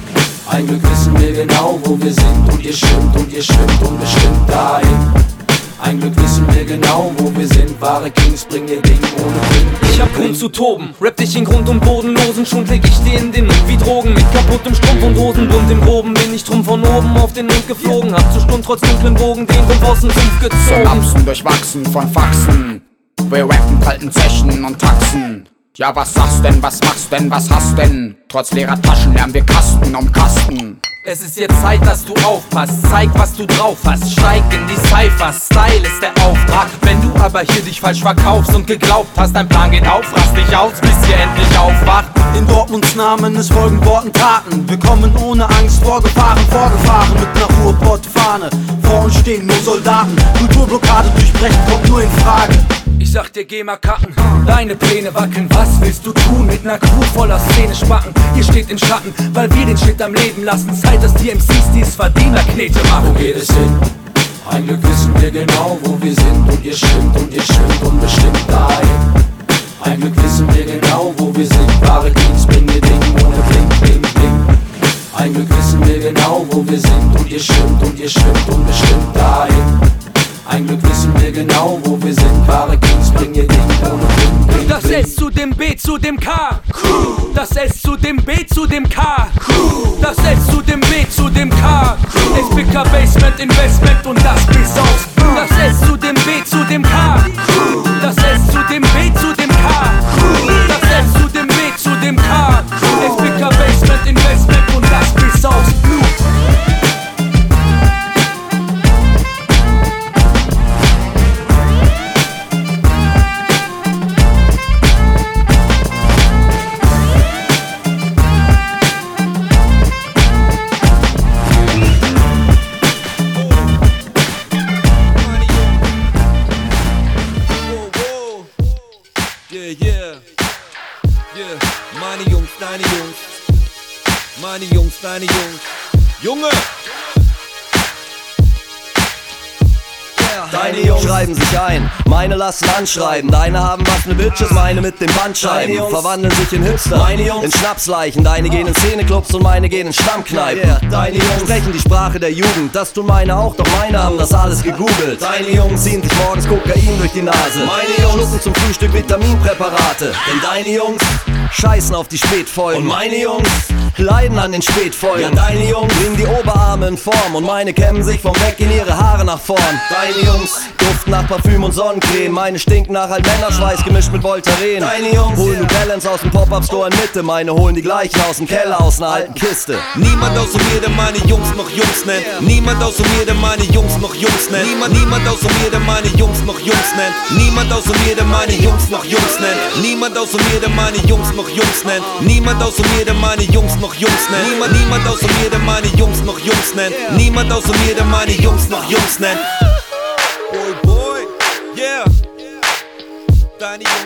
Ein Glück wissen wir genau, wo wir sind und ihr schwimmt und ihr schwimmt unbestimmt dahin. Ein Glück wissen wir genau, wo wir sind. Wahre Kings bringen ihr Ding ohne Blink, Ich hab Grund zu toben, rap dich in Grund und Bodenlosen, schon leg ich dir in den Mund wie Drogen. Mit kaputtem Strumpf und Hosenbund im Groben bin ich drum von oben auf den Mund geflogen. Hab zur Stund trotz dunklen Bogen den Rumpf aus dem Sumpf gezogen. Synapsen durchwachsen von Faxen. Wir rappen kalten Zechen und Taxen. Ja, was sagst denn, was machst denn, was hast denn? Trotz leerer Taschen lernen wir Kasten um Kasten. Es ist jetzt Zeit, dass du aufpasst. Zeig, was du drauf hast. Steig in die Cypher. Style ist der Auftrag. Wenn du aber hier dich falsch verkaufst und geglaubt hast, dein Plan geht auf, rast dich aus, bis ihr endlich aufwacht. In Dortmunds Namen es folgen Worten Taten. Wir kommen ohne Angst vorgefahren, vorgefahren mit einer Ruhrpottfahne. Vor uns stehen nur Soldaten. Kulturblockade durchbrechen kommt nur in Frage. Ich sag dir, geh mal kacken, deine Pläne wackeln. Was willst du tun mit ner Crew voller Szene spacken? Ihr steht im Schatten, weil wir den Shit am Leben lassen. Zeit, dass die MCs, die es verdienen, Knete machen. Wo geht es hin? Ein Glück wissen wir genau, wo wir sind und ihr schwimmt und ihr schwimmt unbestimmt dahin. Ein Glück wissen wir genau, wo wir sind. Wahre Kings bringen ihr Ding ohne Blink, Blink, Blink. Ein Glück wissen wir genau, wo wir sind und ihr schwimmt und ihr schwimmt unbestimmt dahin. Ein Glück wissen wir genau, wo wir sind. Wahre Kings bringen ihr Ding ohne Blink, Das. S zu dem B zu dem K. Das S zu dem B zu dem K. Das S zu dem B zu dem K. SBK Basement Investment und das bis Blut. Das S zu dem B zu dem K. Das S zu dem B zu dem K. yeah, yeah. Yeah, meine Jungs, deine Jungs. Meine Jungs, deine Jungs. Junge! Deine Jungs schreiben sich ein, meine lassen anschreiben. Deine haben was mit Bitches, meine mit dem Bandscheiben. Deine Jungs Verwandeln sich in Hipster, in Schnapsleichen. Deine gehen in Szeneclubs und meine gehen in Stammkneipen. Deine Jungs sprechen die Sprache der Jugend. Das tun meine auch, doch meine haben das alles gegoogelt. Deine Jungs ziehen sich morgens Kokain durch die Nase. Meine Jungs schlucken zum Frühstück Vitaminpräparate. Denn deine Jungs scheißen auf die Spätfolgen. Und meine Jungs leiden an den Spätfolgen. Ja, deine Jungs bringen die Oberarme in Form und meine kämmen sich vom Weg in ihre Haare nach vorn. Deine Jungs duften nach Parfüm und Sonnencreme. Meine stinken nach halt Männerschweiß gemischt mit Voltaren. Deine Jungs holen New Balance aus dem Pop-Up-Store in Mitte. Meine holen die gleichen aus dem Keller aus einer alten Kiste. Niemand außer mir, der meine Jungs noch Jungs nennt. Niemand außer mir, der meine Jungs noch Jungs nennt. Niemand, niemand außer mir, der meine Jungs noch Jungs nennt. Niemand außer mir, der meine Jungs noch Jungs nennt. Niemand außer mir, der meine Jungs noch Jungs nennt. Niemand außer mir, der meine Jungs noch Jungs nennt. Niemand, niemand außer mir, der meine Jungs noch Jungs nennt. Niemand außer mir, der meine Jungs noch Jungs nennt. Boy, boy, yeah. Deine Jungs.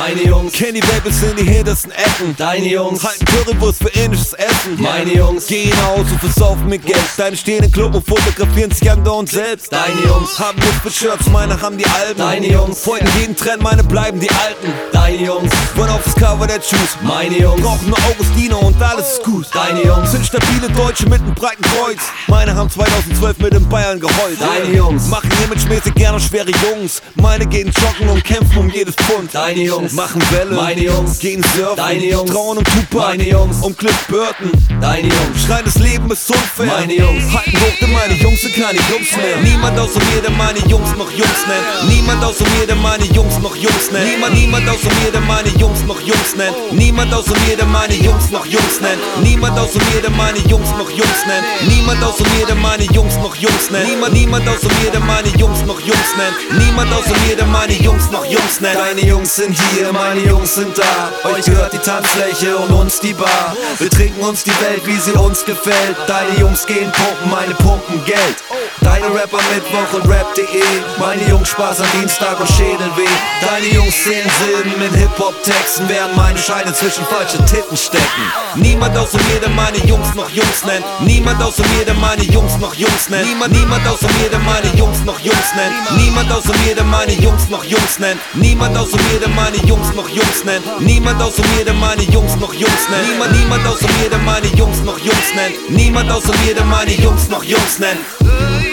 Meine Jungs die Labels in die hintersten Ecken. Deine Jungs halten Currywurst für indisches Essen. Meine Jungs gehen aus und versaufen mit Geld. Deine stehen im Club und fotografieren sich an uns selbst. Deine Jungs haben Shirts, meine haben die Alben. Deine Jungs folgen jeden Trend, meine bleiben die Alten. Deine Jungs wollen auf das Cover der Juice. Meine Jungs brauchen nur Augustino und alles ist gut. Deine Jungs sind stabile Deutsche mit einem breiten Kreuz. Meine haben 2012 mit den Bayern geheult. Deine Jungs machen imagemäßig gerne schwere Jungs. Meine gehen joggen und kämpfen um jedes Pfund. Deine Jungs machen Welle. Meine Jungs gehen surfen. Deine Jungs trauen um Tupac. Meine Jungs um Cliff Burton. Deine Jungs schreien das Leben ist unfair. Meine Jungs halten hoch, denn meine Jungs sind keine Jungs mehr. Niemand außer mir, der meine Jungs noch Jungs nennt. Niemand außer mir, der meine Jungs noch Jungs nennt. Niemand, niemand außer mir, der meine Jungs noch Jungs nennt. Niemand außer mir, der meine Jungs noch Jungs nennt. Niemand außer mir, der meine Jungs noch Jungs nennt. Niemand außer mir, der meine Jungs noch Jungs nennt. Niemand, niemand außer mir, der meine Jungs noch Jungs nennt. Niemand außer mir, der meine Jungs noch Jungs nennt. Deine Jungs sind hier, meine Jungs sind da. Euch gehört die Tanzfläche und uns die Bar. Wir trinken uns die Welt, wie sie uns gefällt. Deine Jungs gehen pumpen, meine pumpen Geld. Deine Rapper Mittwoch und Rap.de. Meine Jungs Spaß am Dienstag und Schädelweh. Deine Jungs sehen Silben in Hip-Hop-Texten, während meine Scheine zwischen falsche Titten stecken. Niemand außer mir, der meine Jungs noch Jungs nennt. Niemand außer mir, der meine Jungs noch Jungs nennt. Niemand, niemand außer mir, der meine Jungs noch Jungs nennt. Niemand außer mir, der meine Jungs noch Jungs nennt. Niemand außer mir, der meine Jungs noch Jungs nennt. Niemand außer mir, der meine Jungs noch Jungs nennt. Niemand, niemand außer mir, der meine Jungs noch Jungs nennt. Niemand außer mir, der meine Jungs noch Jungs nennt.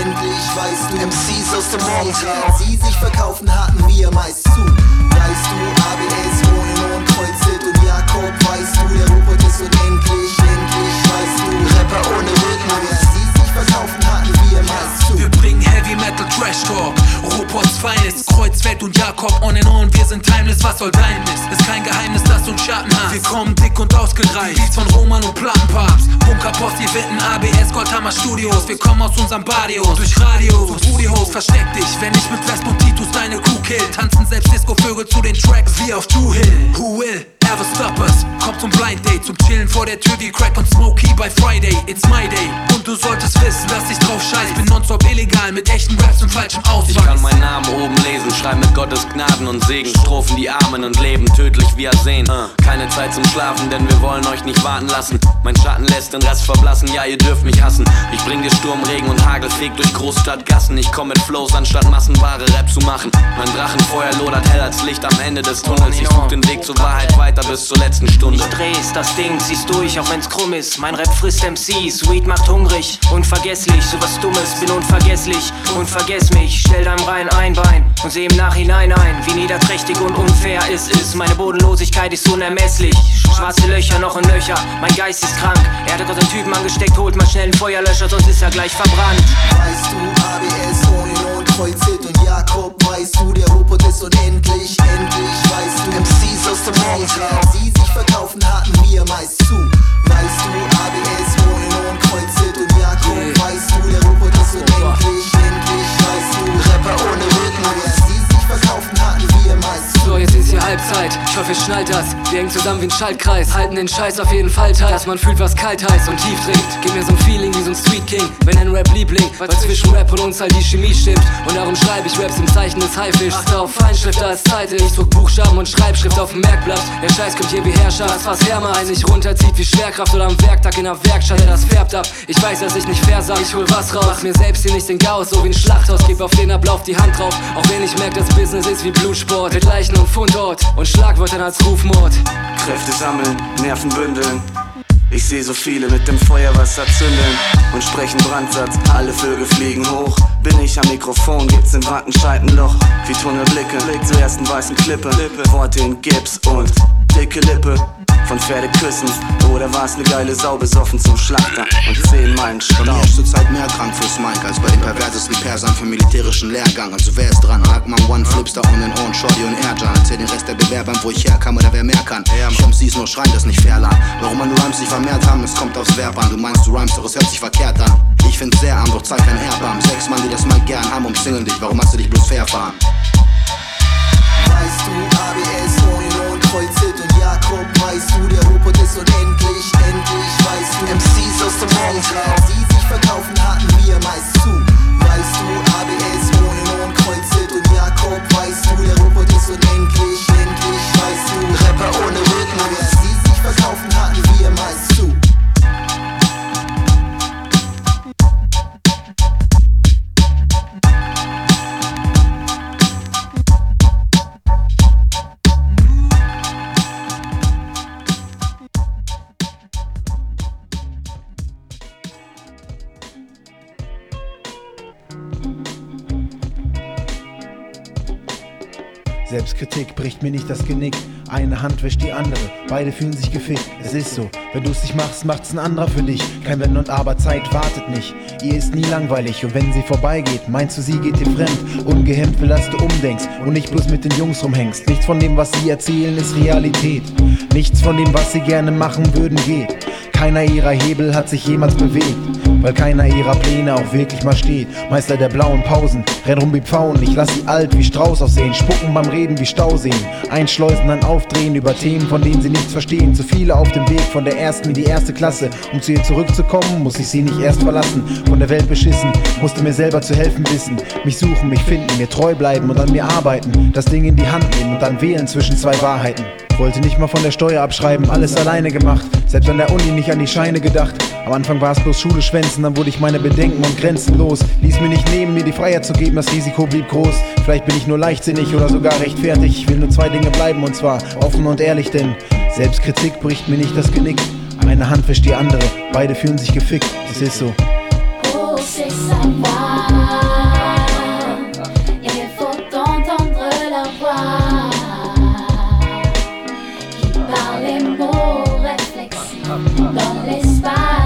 Endlich weißt du, MCs aus dem Morgenland, Studios, wir kommen aus unserem Barrios, durch Radio, zu Studios, versteck dich, wenn ich mit Wesp und Titus deine Kuh kill, tanzen selbst Disco-Vögel zu den Tracks. Wie auf Two Hill, Who will? Ever stop us? Kommt zum Blind Date, zum Chillen vor der Tür wie Crack und Smokey bei Friday. It's my day. Und du solltest wissen, dass ich drauf scheiß. Bin nonstop illegal mit echten Raps und falschem Ausweis. Ich kann meinen Namen oben lesen, schreib mit Gottes Gnaden und Segen. Strophen die Armen und Leben tödlich wie Arsen. Keine Zeit zum Schlafen, denn wir wollen euch nicht warten lassen. Mein Schatten lässt den Rest verblassen, ja, ihr dürft mich hassen. Ich bring dir Sturm, Regen und Hagel, feg durch Großstadtgassen. Ich komm mit Flows, anstatt massenware Rap zu machen. Mein Drachenfeuer lodert hell als Licht am Ende des Tunnels. Ich such den Weg zur Wahrheit weiter bis zur letzten Stunde. Ich dreh's, das Ding, zieh's durch, auch wenn's krumm ist. Mein Rap frisst MCs, Weed macht hungrig, unvergesslich. Sowas Dummes, bin unvergesslich und vergess mich. Stell deinem Rein ein Bein und seh im Nachhinein ein, wie niederträchtig und unfair es ist. Meine Bodenlosigkeit ist unermesslich. Schwarze Löcher noch in Löcher, mein Geist ist krank. Er hatte gerade einen Typen angesteckt, holt mal schnell einen Feuerlöscher, sonst ist er gleich verbrannt. Weißt du, ABS, ohne und Kreuzit und Jakob, weißt du, der Robot ist unendlich, endlich, weißt du, MCs aus dem Mountain, sie sich verkaufen, hatten wir meist zu. Weißt du, ABS, und Kreuzit und Jakob, weißt du, der Robot ist unendlich, endlich, weißt du, Rapper ohne Halbzeit. Ich hoffe, ihr schnallt das. Wir hängen zusammen wie ein Schaltkreis. Halten den Scheiß auf jeden Fall teil. Dass man fühlt, was kalt heißt und tief dringt. Gib mir so ein Feeling wie so ein Street King. Wenn ein Rap-Liebling, weil zwischen Rap und uns halt die Chemie stimmt. Und darum schreibe ich Raps im Zeichen des Haifischs. Achte auf Feinschrift, da ist Zeit. Ich druck Buchstaben und Schreibschrift auf dem Merkblatt. Der Scheiß kommt hier wie Herrscher. Das was Härmer einen nicht runterzieht wie Schwerkraft oder am Werktag in der Werkstatt. Der das färbt ab. Ich weiß, dass ich nicht fair sag. Ich hol was raus. Mach mir selbst hier nicht den Chaos, so wie ein Schlachthaus. Gib auf den Ablauf die Hand drauf. Auch wenn ich merk, das Business ist wie Blutsport. Mit Leichen und Fundort und Schlagwörtern als Rufmord. Kräfte sammeln, Nerven bündeln. Ich seh so viele mit dem Feuerwasser zündeln und sprechen Brandsatz. Alle Vögel fliegen hoch. Bin ich am Mikrofon, gibt's im Wattenscheitenloch. Wie Tunnelblicke, zur ersten weißen Klippe. Worte in Gips und dicke Lippe. Von Pferdeküssen oder war's ne geile Sau besoffen zum Schlachter und zehn Meilen Bei mir Stau. ist zurzeit mehr krank fürs Mike als bei den perversesten Persern für militärischen Lehrgang. Also wer ist dran? Hackmann, One, Flipster on den Ohren, Shorty und Airjan. Erzähl den Rest der Bewerbern, wo ich herkam oder wer mehr kann. Ich MCs nur schreien, das nicht fair lang. Warum man nur Rhymes nicht vermehrt haben, es kommt aufs Verb an. Du meinst, du rhymes, doch es hört sich verkehrt an. Ich find's sehr arm, doch zeig kein Erbarm. Sechs Mann, die das mal gern haben, umzingeln dich. Warum hast du dich bloß fair fahren? Weißt du, ABS, Jakob, weißt du, der Robot ist unendlich, endlich, weißt du, MCs aus dem Mountain, sie sich verkaufen, hatten wir meist zu. Weißt du, ABS, ohne und Kreuzit und Jakob, weißt du, der Robot ist unendlich, endlich, weißt du, Rapper ohne Rhythmen, ja, sie sich verkaufen, Selbstkritik bricht mir nicht das Genick. Eine Hand wäscht die andere, beide fühlen sich gefickt. Es ist so, wenn du es nicht machst, macht's ein anderer für dich. Kein Wenn und Aber, Zeit wartet nicht. Ihr ist nie langweilig und wenn sie vorbeigeht, meinst du, sie geht dir fremd. Ungehemmt will, dass du umdenkst und nicht bloß mit den Jungs rumhängst. Nichts von dem, was sie erzählen, ist Realität. Nichts von dem, was sie gerne machen würden, geht. Keiner ihrer Hebel hat sich jemals bewegt, weil keiner ihrer Pläne auch wirklich mal steht. Meister der blauen Pausen, renn rum wie Pfauen, ich lass sie alt wie Strauß aussehen, spucken beim Reden wie Stauseen, einschleusen, dann aufdrehen über Themen, von denen sie nichts verstehen. Zu viele auf dem Weg von der ersten in die erste Klasse. Um zu ihr zurückzukommen, muss ich sie nicht erst verlassen. Von der Welt beschissen, musste mir selber zu helfen wissen. Mich suchen, mich finden, mir treu bleiben und an mir arbeiten. Das Ding in die Hand nehmen und dann wählen zwischen zwei Wahrheiten. Wollte nicht mal von der Steuer abschreiben, alles alleine gemacht. Selbst an der Uni nicht an die Scheine gedacht. Am Anfang war es bloß Schule schwänzen, dann wurde ich meine Bedenken und Grenzen los. Ließ mir nicht nehmen, mir die Freiheit zu geben, das Risiko blieb groß. Vielleicht bin ich nur leichtsinnig oder sogar rechtfertig. Ich will nur zwei Dinge bleiben und zwar offen und ehrlich, denn Selbstkritik bricht mir nicht das Genick. Eine Hand wäscht die andere, beide fühlen sich gefickt. Es ist so. C'est savoir. Il réflexifs dans l'espace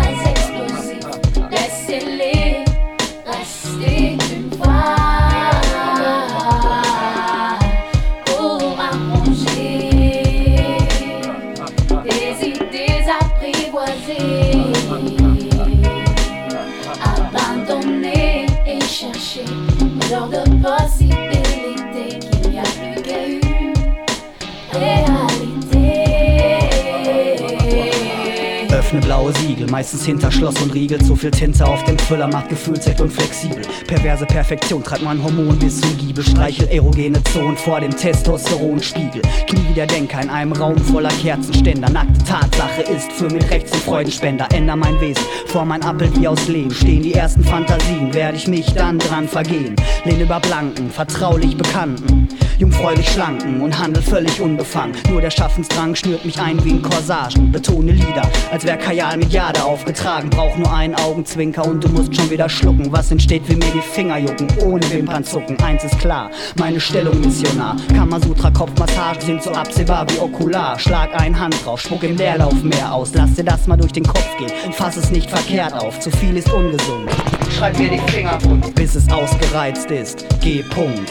blaue Siegel, meistens hinter Schloss und Riegel. Zu viel Tinte auf dem Füller macht gefühlsecht und flexibel. Perverse Perfektion treibt mein Hormon bis zum Giebel. Streichel erogene Zonen vor dem Testosteronspiegel. Knie wie der Denker in einem Raum voller Kerzenständer. Nackte Tatsache ist für mich rechts ein Freudenspender. Änder mein Wesen, vor mein Abbild wie aus Lehm. Stehen die ersten Fantasien, werde ich mich dann dran vergehen. Lehne über Blanken, vertraulich Bekannten. Jungfräulich schlanken und handel völlig unbefangen. Nur der Schaffensdrang schnürt mich ein wie ein Corsagen. Betone Lieder, als wär Kajal mit Jade aufgetragen. Brauch nur einen Augenzwinker und du musst schon wieder schlucken. Was entsteht, wie mir die Finger jucken, ohne Wimpern zucken. Eins ist klar, meine Stellung Missionar. Kamasutra Kopfmassagen sind so absehbar wie okular. Schlag ein Hand drauf, spuck im Leerlauf mehr aus. Lass dir das mal durch den Kopf gehen und fass es nicht verkehrt auf. Zu viel ist ungesund. Schreib mir die Finger bunt, bis es ausgereizt ist. G. Punkt.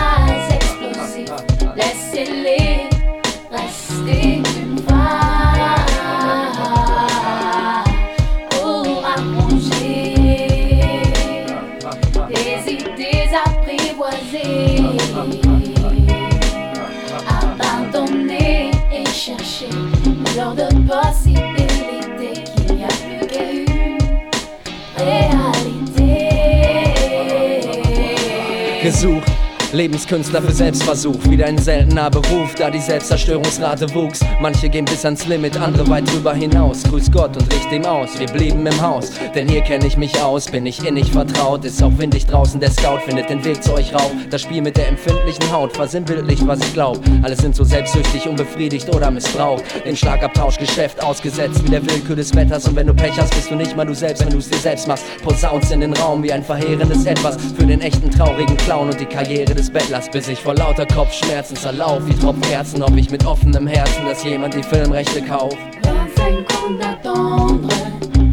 Gesucht. Lebenskünstler für Selbstversuch, wieder ein seltener Beruf, da die Selbstzerstörungsrate wuchs. Manche gehen bis ans Limit, andere weit drüber hinaus. Grüß Gott und richt ihm aus, wir blieben im Haus, denn hier kenne ich mich aus, bin ich innig vertraut. Ist auch windig draußen, der Scout findet den Weg zu euch rauf. Das Spiel mit der empfindlichen Haut versinnbildlicht, was ich glaub. Alle sind so selbstsüchtig, unbefriedigt oder missbraucht. Dem Schlagabtauschgeschäft ausgesetzt, wie der Willkür des Wetters. Und wenn du Pech hast, bist du nicht mal du selbst, wenn du es dir selbst machst. Posaunst in den Raum wie ein verheerendes Etwas für den echten traurigen Clown und die Karriere des Bettlers, bis ich vor lauter Kopfschmerzen zerlauf wie Tropfkerzen, ob ich mit offenem Herzen, dass jemand die Filmrechte kauft. 25 ans d'attendre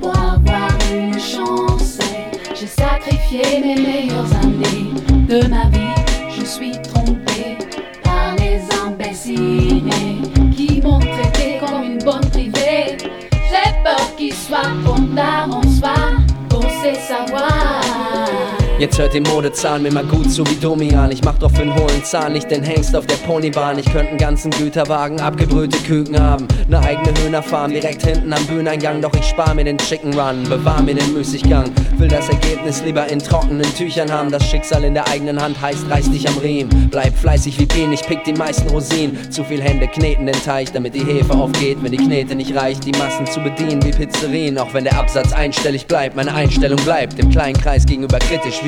pour avoir une chance. J'ai sacrifié mes meilleures années de ma vie. Je suis trompé par les imbéciles qui m'ont traité comme une bonne privée. J'ai peur qu'il soit trop tard en soir pour se savoir. Jetzt hört die Modezahlen mir mal gut zu wie Domian. Ich mach doch für'n hohlen Zahn, nicht den Hengst auf der Ponybahn. Ich könnte einen ganzen Güterwagen, abgebrühte Küken haben. Ne eigene Hühnerfarm direkt hinten am Bühneneingang. Doch ich spar mir den Chicken Run, bewahr mir den Müßiggang. Will das Ergebnis lieber in trockenen Tüchern haben. Das Schicksal in der eigenen Hand heißt, reiß dich am Riemen. Bleib fleißig wie Bienen, ich pick die meisten Rosinen. Zu viel Hände kneten den Teich, damit die Hefe aufgeht. Wenn die Knete nicht reicht, die Massen zu bedienen wie Pizzerien. Auch wenn der Absatz einstellig bleibt, meine Einstellung bleibt im kleinen Kreis gegenüber kritisch wie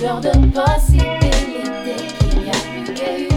l'heure de possibilité qu'il n'y a plus qu'une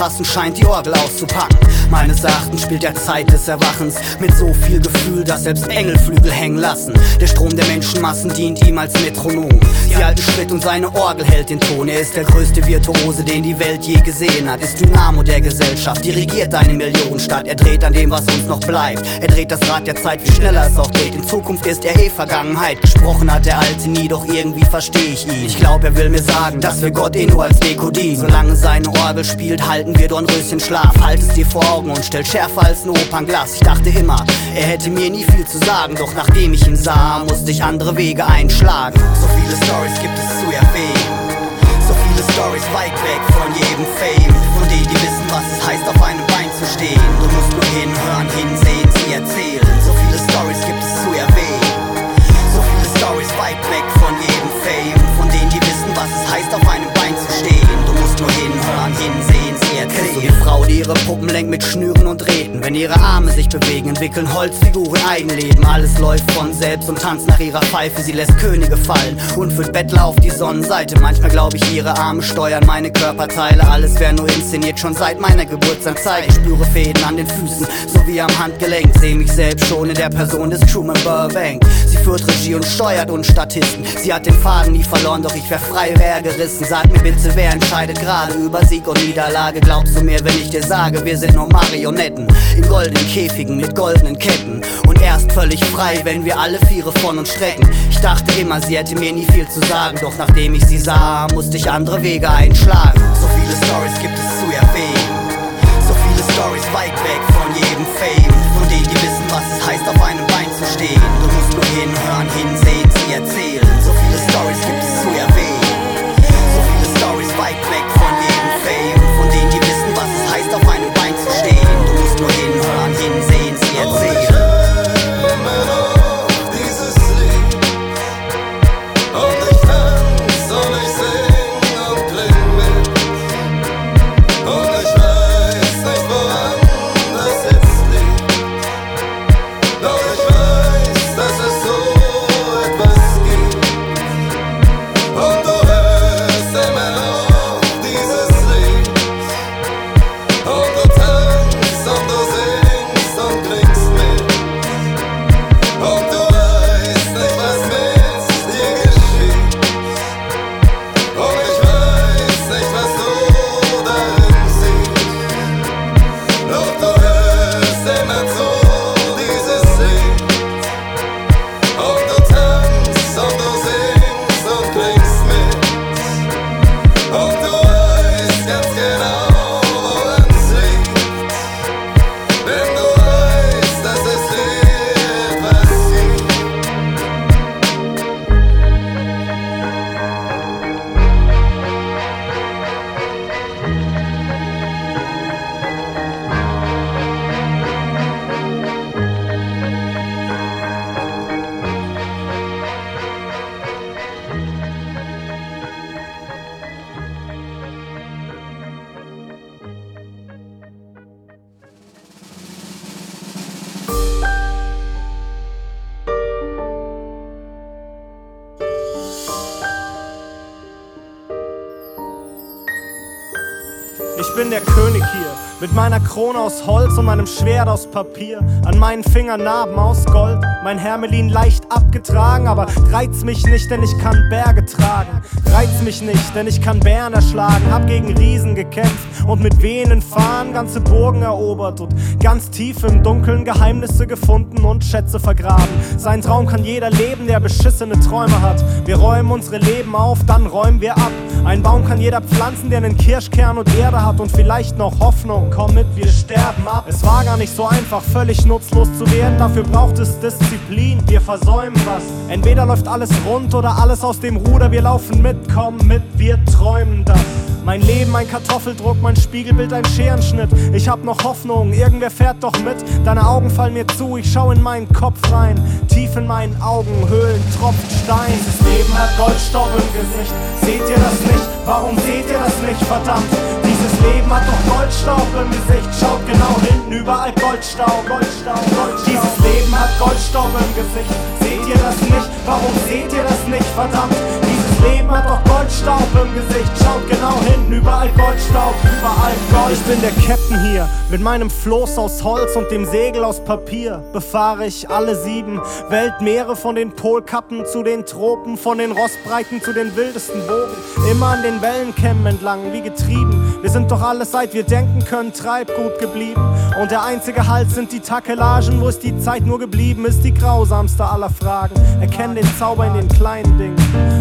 der Kurbel fassen, scheint die Orgel auszupacken. Meines Erachtens spielt er Zeit des Erwachens mit so viel Gefühl, dass selbst Engel Flügel hängen lassen. Der Strom der Menschenmassen dient ihm als Metronom. Sie halten Schritt und seine Orgel hält den Ton. Er ist der größte Virtuose, den die Welt je gesehen hat. Ist Dynamo der Gesellschaft, dirigiert eine Millionenstadt. Er dreht an dem, was uns noch bleibt. Er dreht das Rad der Zeit, wie schneller es auch geht. In Zukunft ist er eh Vergangenheit. Gesprochen hat der Alte nie, doch irgendwie versteh ich ihn. Ich glaub, er will mir sagen, dass wir Gott eh nur als Deko dienen. Solange seine Orgel spielt, halten wir Dornröschen Schlaf. Halt es dir vor Augen und stell schärfer als ein Opernglas. Ich dachte immer, er hätte mir nie viel zu sagen, doch nachdem ich ihn sah, musste ich andere Wege einschlagen. So viele Stories gibt es zu erwähnen. So viele Stories weit weg von jedem Fame. Von denen, die wissen, was es heißt, auf einem Bein zu stehen. Du musst nur hinhören, hinsehen, sie erzählen. So viele Stories gibt es zu erwähnen. So viele Stories weit weg von jedem Fame. Von denen, die wissen, was es heißt, auf einem Bein zu stehen. Du musst nur hinhören, hinsehen, sie erzählen. So die Frau, die ihre Puppen lenkt mit Schnüren und Drähten. Wenn ihre Arme sich bewegen, entwickeln Holzfiguren Eigenleben. Alles läuft von selbst und tanzt nach ihrer Pfeife. Sie lässt Könige fallen und führt Bettler auf die Sonnenseite. Manchmal glaube ich, ihre Arme steuern meine Körperteile. Alles wäre nur inszeniert, schon seit meiner Geburtsanzeige. Ich spüre Fäden an den Füßen sowie am Handgelenk. Sehe mich selbst schon in der Person des Truman Burbank. Sie führt Regie und steuert uns Statisten. Sie hat den Faden nie verloren, doch ich wär frei, wär gerissen. Sag mir bitte, wer entscheidet gerade über Sieg und Niederlage? Glaubst du mir, wenn ich dir sage, wir sind nur Marionetten in goldenen Käfigen mit goldenen Ketten und erst völlig frei, wenn wir alle Viere von uns strecken. Ich dachte immer, sie hätte mir nie viel zu sagen, doch nachdem ich sie sah, musste ich andere Wege einschlagen. So viele Stories gibt es zu erwähnen, so viele Stories weit weg von jedem Fame, von denen die wissen, was es heißt, auf einem Bein zu stehen. Du musst nur hinhören, hinsehen, sie erzählen. Meiner Krone aus Holz und meinem Schwert aus Papier. An meinen Fingern Narben aus Gold, mein Hermelin leicht abgetragen. Aber reiz mich nicht, denn ich kann Berge tragen. Reiz mich nicht, denn ich kann Bären erschlagen. Hab gegen Riesen gekämpft und mit wehenden Fahnen ganze Burgen erobert. Und ganz tief im Dunkeln Geheimnisse gefunden und Schätze vergraben. Sein Traum kann jeder leben, der beschissene Träume hat. Wir räumen unsere Leben auf, dann räumen wir ab. Ein Baum kann jeder pflanzen, der einen Kirschkern und Erde hat und vielleicht noch Hoffnung. Komm mit, wir sterben ab. Es war gar nicht so einfach, völlig nutzlos zu werden. Dafür braucht es Disziplin. Wir versäumen was. Entweder läuft alles rund oder alles aus dem Ruder. Wir laufen mit, komm mit, wir träumen das. Mein Leben ein Kartoffeldruck, mein Spiegelbild ein Scherenschnitt. Ich hab noch Hoffnung, irgendwer fährt doch mit. Deine Augen fallen mir zu, ich schau in meinen Kopf rein. Tief in meinen Augenhöhlen tropft Stein. Dieses Leben hat Goldstaub im Gesicht. Seht ihr das nicht? Warum seht ihr das nicht? Verdammt, dieses Leben hat doch Goldstaub im Gesicht. Schaut genau hinten, überall Goldstaub, Goldstaub, Goldstaub. Dieses Leben hat Goldstaub im Gesicht. Seht ihr das nicht? Warum seht ihr das nicht? Verdammt, Leben hat doch Goldstaub im Gesicht. Schaut genau hinten, überall Goldstaub, überall Gold. Ich bin der Captain hier, mit meinem Floß aus Holz und dem Segel aus Papier. Befahre ich alle sieben Weltmeere von den Polkappen zu den Tropen, von den Rostbreiten zu den wildesten Bogen. Immer an den Wellenkämmen entlang, wie getrieben. Wir sind doch alles, seit wir denken können, Treibgut geblieben. Und der einzige Halt sind die Takelagen, wo es die Zeit nur geblieben ist, die grausamste aller Fragen. Erkenn den Zauber in den kleinen Dingen.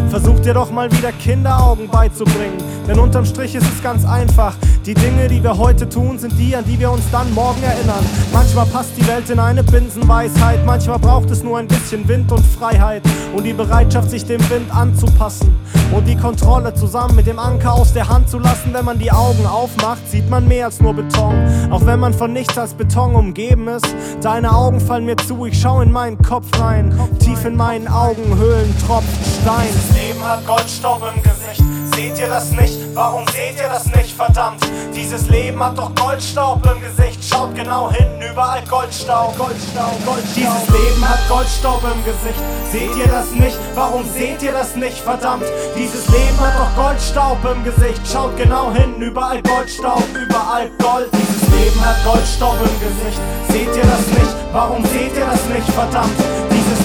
Versuch dir doch mal wieder Kinderaugen beizubringen. Denn unterm Strich ist es ganz einfach. Die Dinge, die wir heute tun, sind die, an die wir uns dann morgen erinnern. Manchmal passt die Welt in eine Binsenweisheit, manchmal braucht es nur ein bisschen Wind und Freiheit und die Bereitschaft, sich dem Wind anzupassen und die Kontrolle zusammen mit dem Anker aus der Hand zu lassen. Wenn man die Augen aufmacht, sieht man mehr als nur Beton. Auch wenn man von nichts als Beton umgeben ist. Deine Augen fallen mir zu, ich schau in meinen Kopf rein. Tief in meinen Augenhöhlen tropft Stein. Dieses Leben hat Goldstaub im Gesicht. Seht ihr das nicht? Warum seht ihr das nicht? Verdammt, dieses Leben hat doch Goldstaub im Gesicht. Schaut genau hin, überall Goldstaub. Goldstaub, Goldstaub. Dieses Leben hat Goldstaub im Gesicht. Seht ihr das nicht? Warum seht ihr das nicht? Verdammt, dieses Leben hat doch Goldstaub im Gesicht. Schaut genau hin, überall Goldstaub, überall Gold. Dieses Leben hat Goldstaub im Gesicht. Seht ihr das nicht? Warum seht ihr das nicht? Verdammt,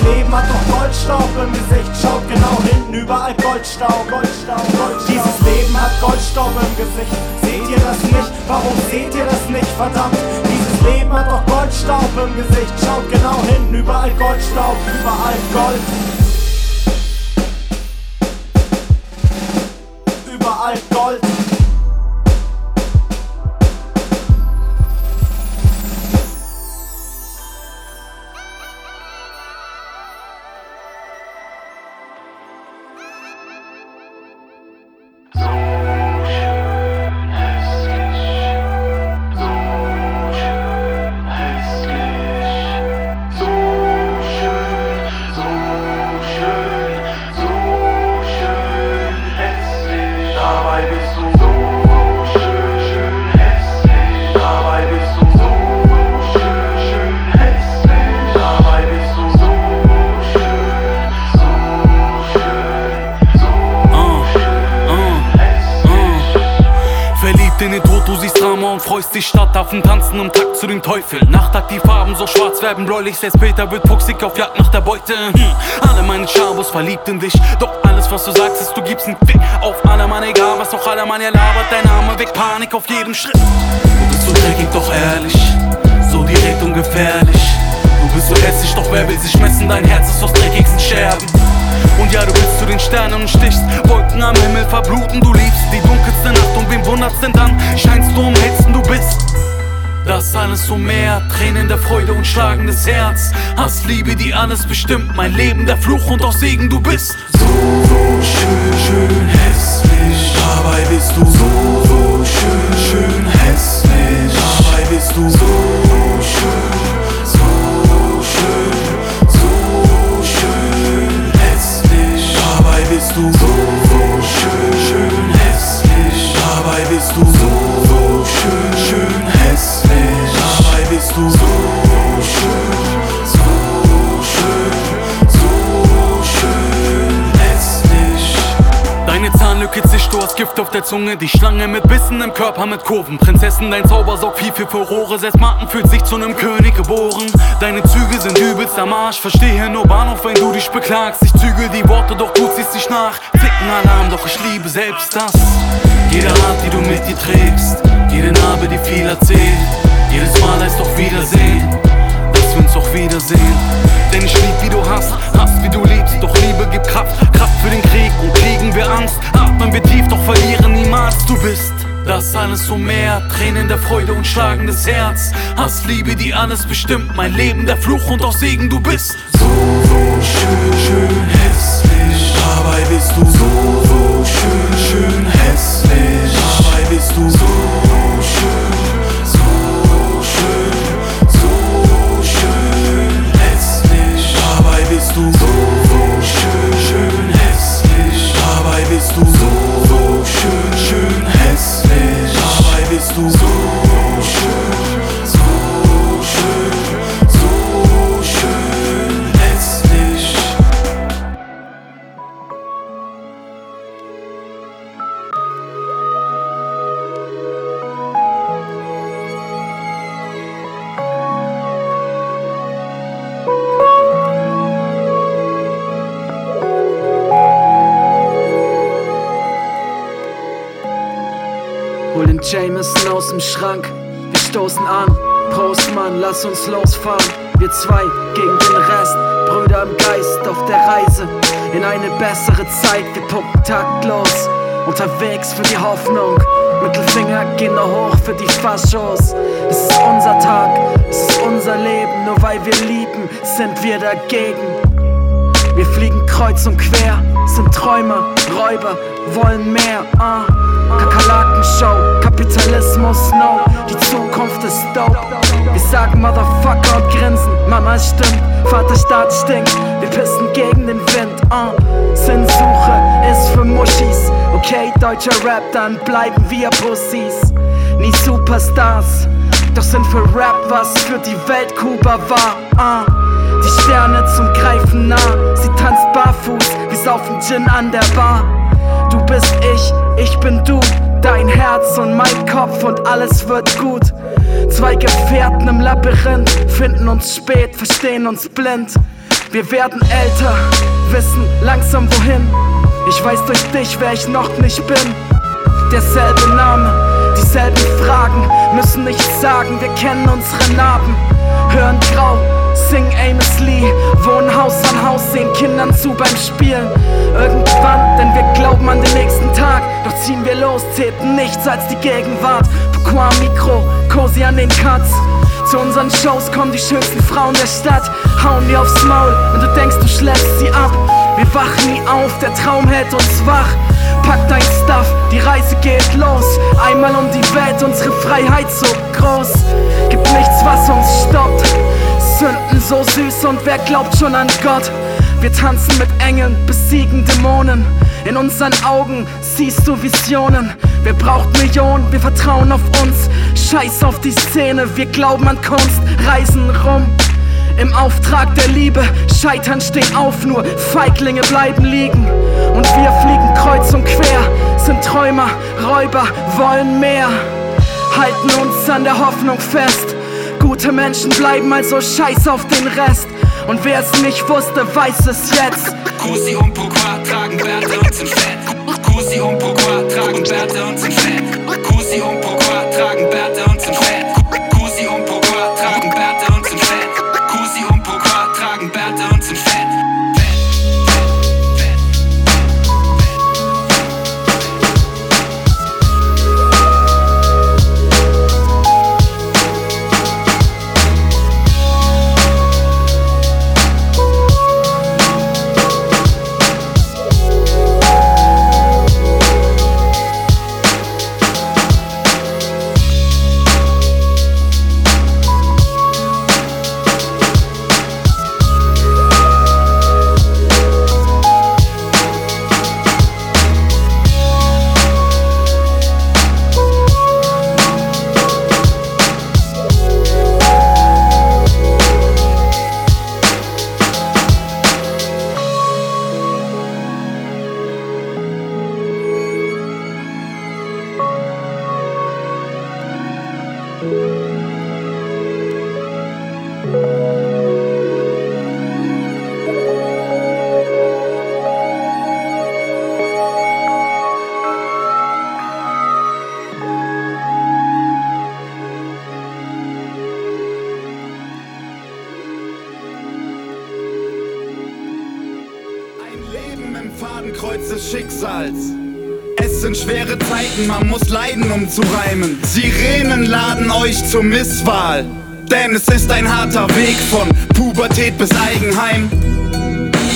Leben hat doch Goldstaub im Gesicht. Schaut genau hin, überall Goldstaub, Goldstaub, Goldstaub. Dieses Leben hat Goldstaub im Gesicht. Seht ihr das nicht? Warum seht ihr das nicht? Verdammt, dieses Leben hat doch Goldstaub im Gesicht. Schaut genau hin, überall Goldstaub, überall Gold. Und freust dich Stadtaffen tanzen im Takt zu den Teufel. Nachtakt die Farben so schwarz werden bläulich, selbst Peter wird fuchsig auf Jagd nach der Beute. Hm. Alle meine Chabos verliebt in dich, doch alles was du sagst ist, du gibst einen Fick auf alle Mann, egal was auch alle Mann ja labert, dein Name weg, Panik auf jedem Schritt. Du bist so dreckig, doch ehrlich, so direkt und gefährlich. Du bist so hässlich, doch wer will sich messen, dein Herz ist aus dreckigsten Scherben. Und ja, du bist zu den Sternen und stichst Wolken am Himmel verbluten, du liebst die dunkelste Nacht Und wen wundert's denn dann? Scheinst du am hellsten, du bist das alles so mehr, Tränen der Freude und schlagendes Herz Hass, Liebe, die alles bestimmt, mein Leben der Fluch und auch Segen, du bist So, so schön, schön hässlich. Dabei bist du so, so schön, schön hässlich. Dabei bist du so bist du so, so schön, schön hässlich. Dabei bist du so, so schön, schön hässlich. Dabei bist du so Deine Zahnlücke zischt, du hast Gift auf der Zunge. Die Schlange mit Bissen im Körper mit Kurven. Prinzessin, dein Zauber sorgt viel für Furore. Selbst Martin fühlt sich zu nem König geboren. Deine Züge sind übelst am Arsch Verstehe nur Bahnhof, wenn du dich beklagst. Ich zügel die Worte, doch du ziehst dich nach. Zickenalarm, doch ich liebe selbst das. Jede Art, die du mit dir trägst. Jede Narbe, die viel erzählt. Jedes Mal heißt doch Wiedersehen Dass wir uns auch wiedersehen. Denn ich lieb, wie du hast, hast, wie du liebst. Doch Liebe gibt Kraft, Kraft für den Krieg. Und kriegen wir Angst, atmen wir tief Doch verlieren niemals, du bist das alles so mehr, Tränen der Freude und schlagendes Herz. Hass, Liebe, die alles bestimmt. Mein Leben der Fluch und auch Segen, du bist So, so schön, schön hässlich. Dabei bist du so, so schön, schön hässlich. Dabei bist du so Schrank, wir stoßen an. Prost, Mann, lass uns losfahren. Wir zwei gegen den Rest, Brüder im Geist auf der Reise in eine bessere Zeit. Wir pumpen taktlos unterwegs für die Hoffnung. Mittelfinger gehen nur hoch für die Faschos. Es ist unser Tag, es ist unser Leben. Nur weil wir lieben, sind wir dagegen. Wir fliegen kreuz und quer, sind Träumer, Räuber, wollen mehr. Uh. Kakerlaken-Show, Kapitalismus, no, die Zukunft ist dope. Wir sagen Motherfucker und grinsen, Mama es stimmt, Vaterstaat stinkt, wir pissen gegen den Wind. Uh. Sinnsuche ist für Muschis, okay, deutscher Rap, dann bleiben wir Pussys. Nie Superstars, doch sind für Rap was für die Welt Kuba war. Uh. Die Sterne zum Greifen nah, sie tanzt barfuß, wir saufen Gin an der Bar. Bist ich, ich bin du, dein Herz und mein Kopf und alles wird gut. Zwei Gefährten im Labyrinth finden uns spät, verstehen uns blind. Wir werden älter, wissen langsam wohin. Ich weiß durch dich, wer ich noch nicht bin. Derselbe Name, dieselben Fragen, müssen nichts sagen, wir kennen unsere Narben. Hören grau, Amos Lee, wohnen Haus an Haus, sehen Kindern zu beim Spielen. Irgendwann, denn wir glauben an den nächsten Tag, doch ziehen wir los, zählten nichts als die Gegenwart. Pourquoi Mikro, Cosi an den Cuts. Zu unseren Shows kommen die schönsten Frauen der Stadt, hauen dir aufs Maul und du denkst, du schläfst sie ab. Wir wachen nie auf, der Traum hält uns wach. Pack dein Stuff, die Reise geht los. Einmal um die Welt, unsere Freiheit so groß. Gibt nichts, was uns stoppt. Sünden so süß und wer glaubt schon an Gott? Wir tanzen mit Engeln, besiegen Dämonen. In unseren Augen siehst du Visionen. Wer braucht Millionen? Wir vertrauen auf uns. Scheiß auf die Szene, wir glauben an Kunst, reisen rum. Im Auftrag der Liebe, Scheitern stehen auf, nur Feiglinge bleiben liegen. Und wir fliegen kreuz und quer, sind Träumer, Räuber, wollen mehr. Halten uns an der Hoffnung fest. Gute Menschen bleiben also scheiß auf den Rest. Und wer es nicht wusste, weiß es jetzt. Kusi und Pourquoi tragen Bärte und sind fett. Kusi und Pourquoi tragen Bärte und sind fett. Kusi und Pourquoi tragen Bärte und sind fett. Zu reimen. Sirenen laden euch zur Misswahl. Denn es ist ein harter Weg von Pubertät bis Eigenheim.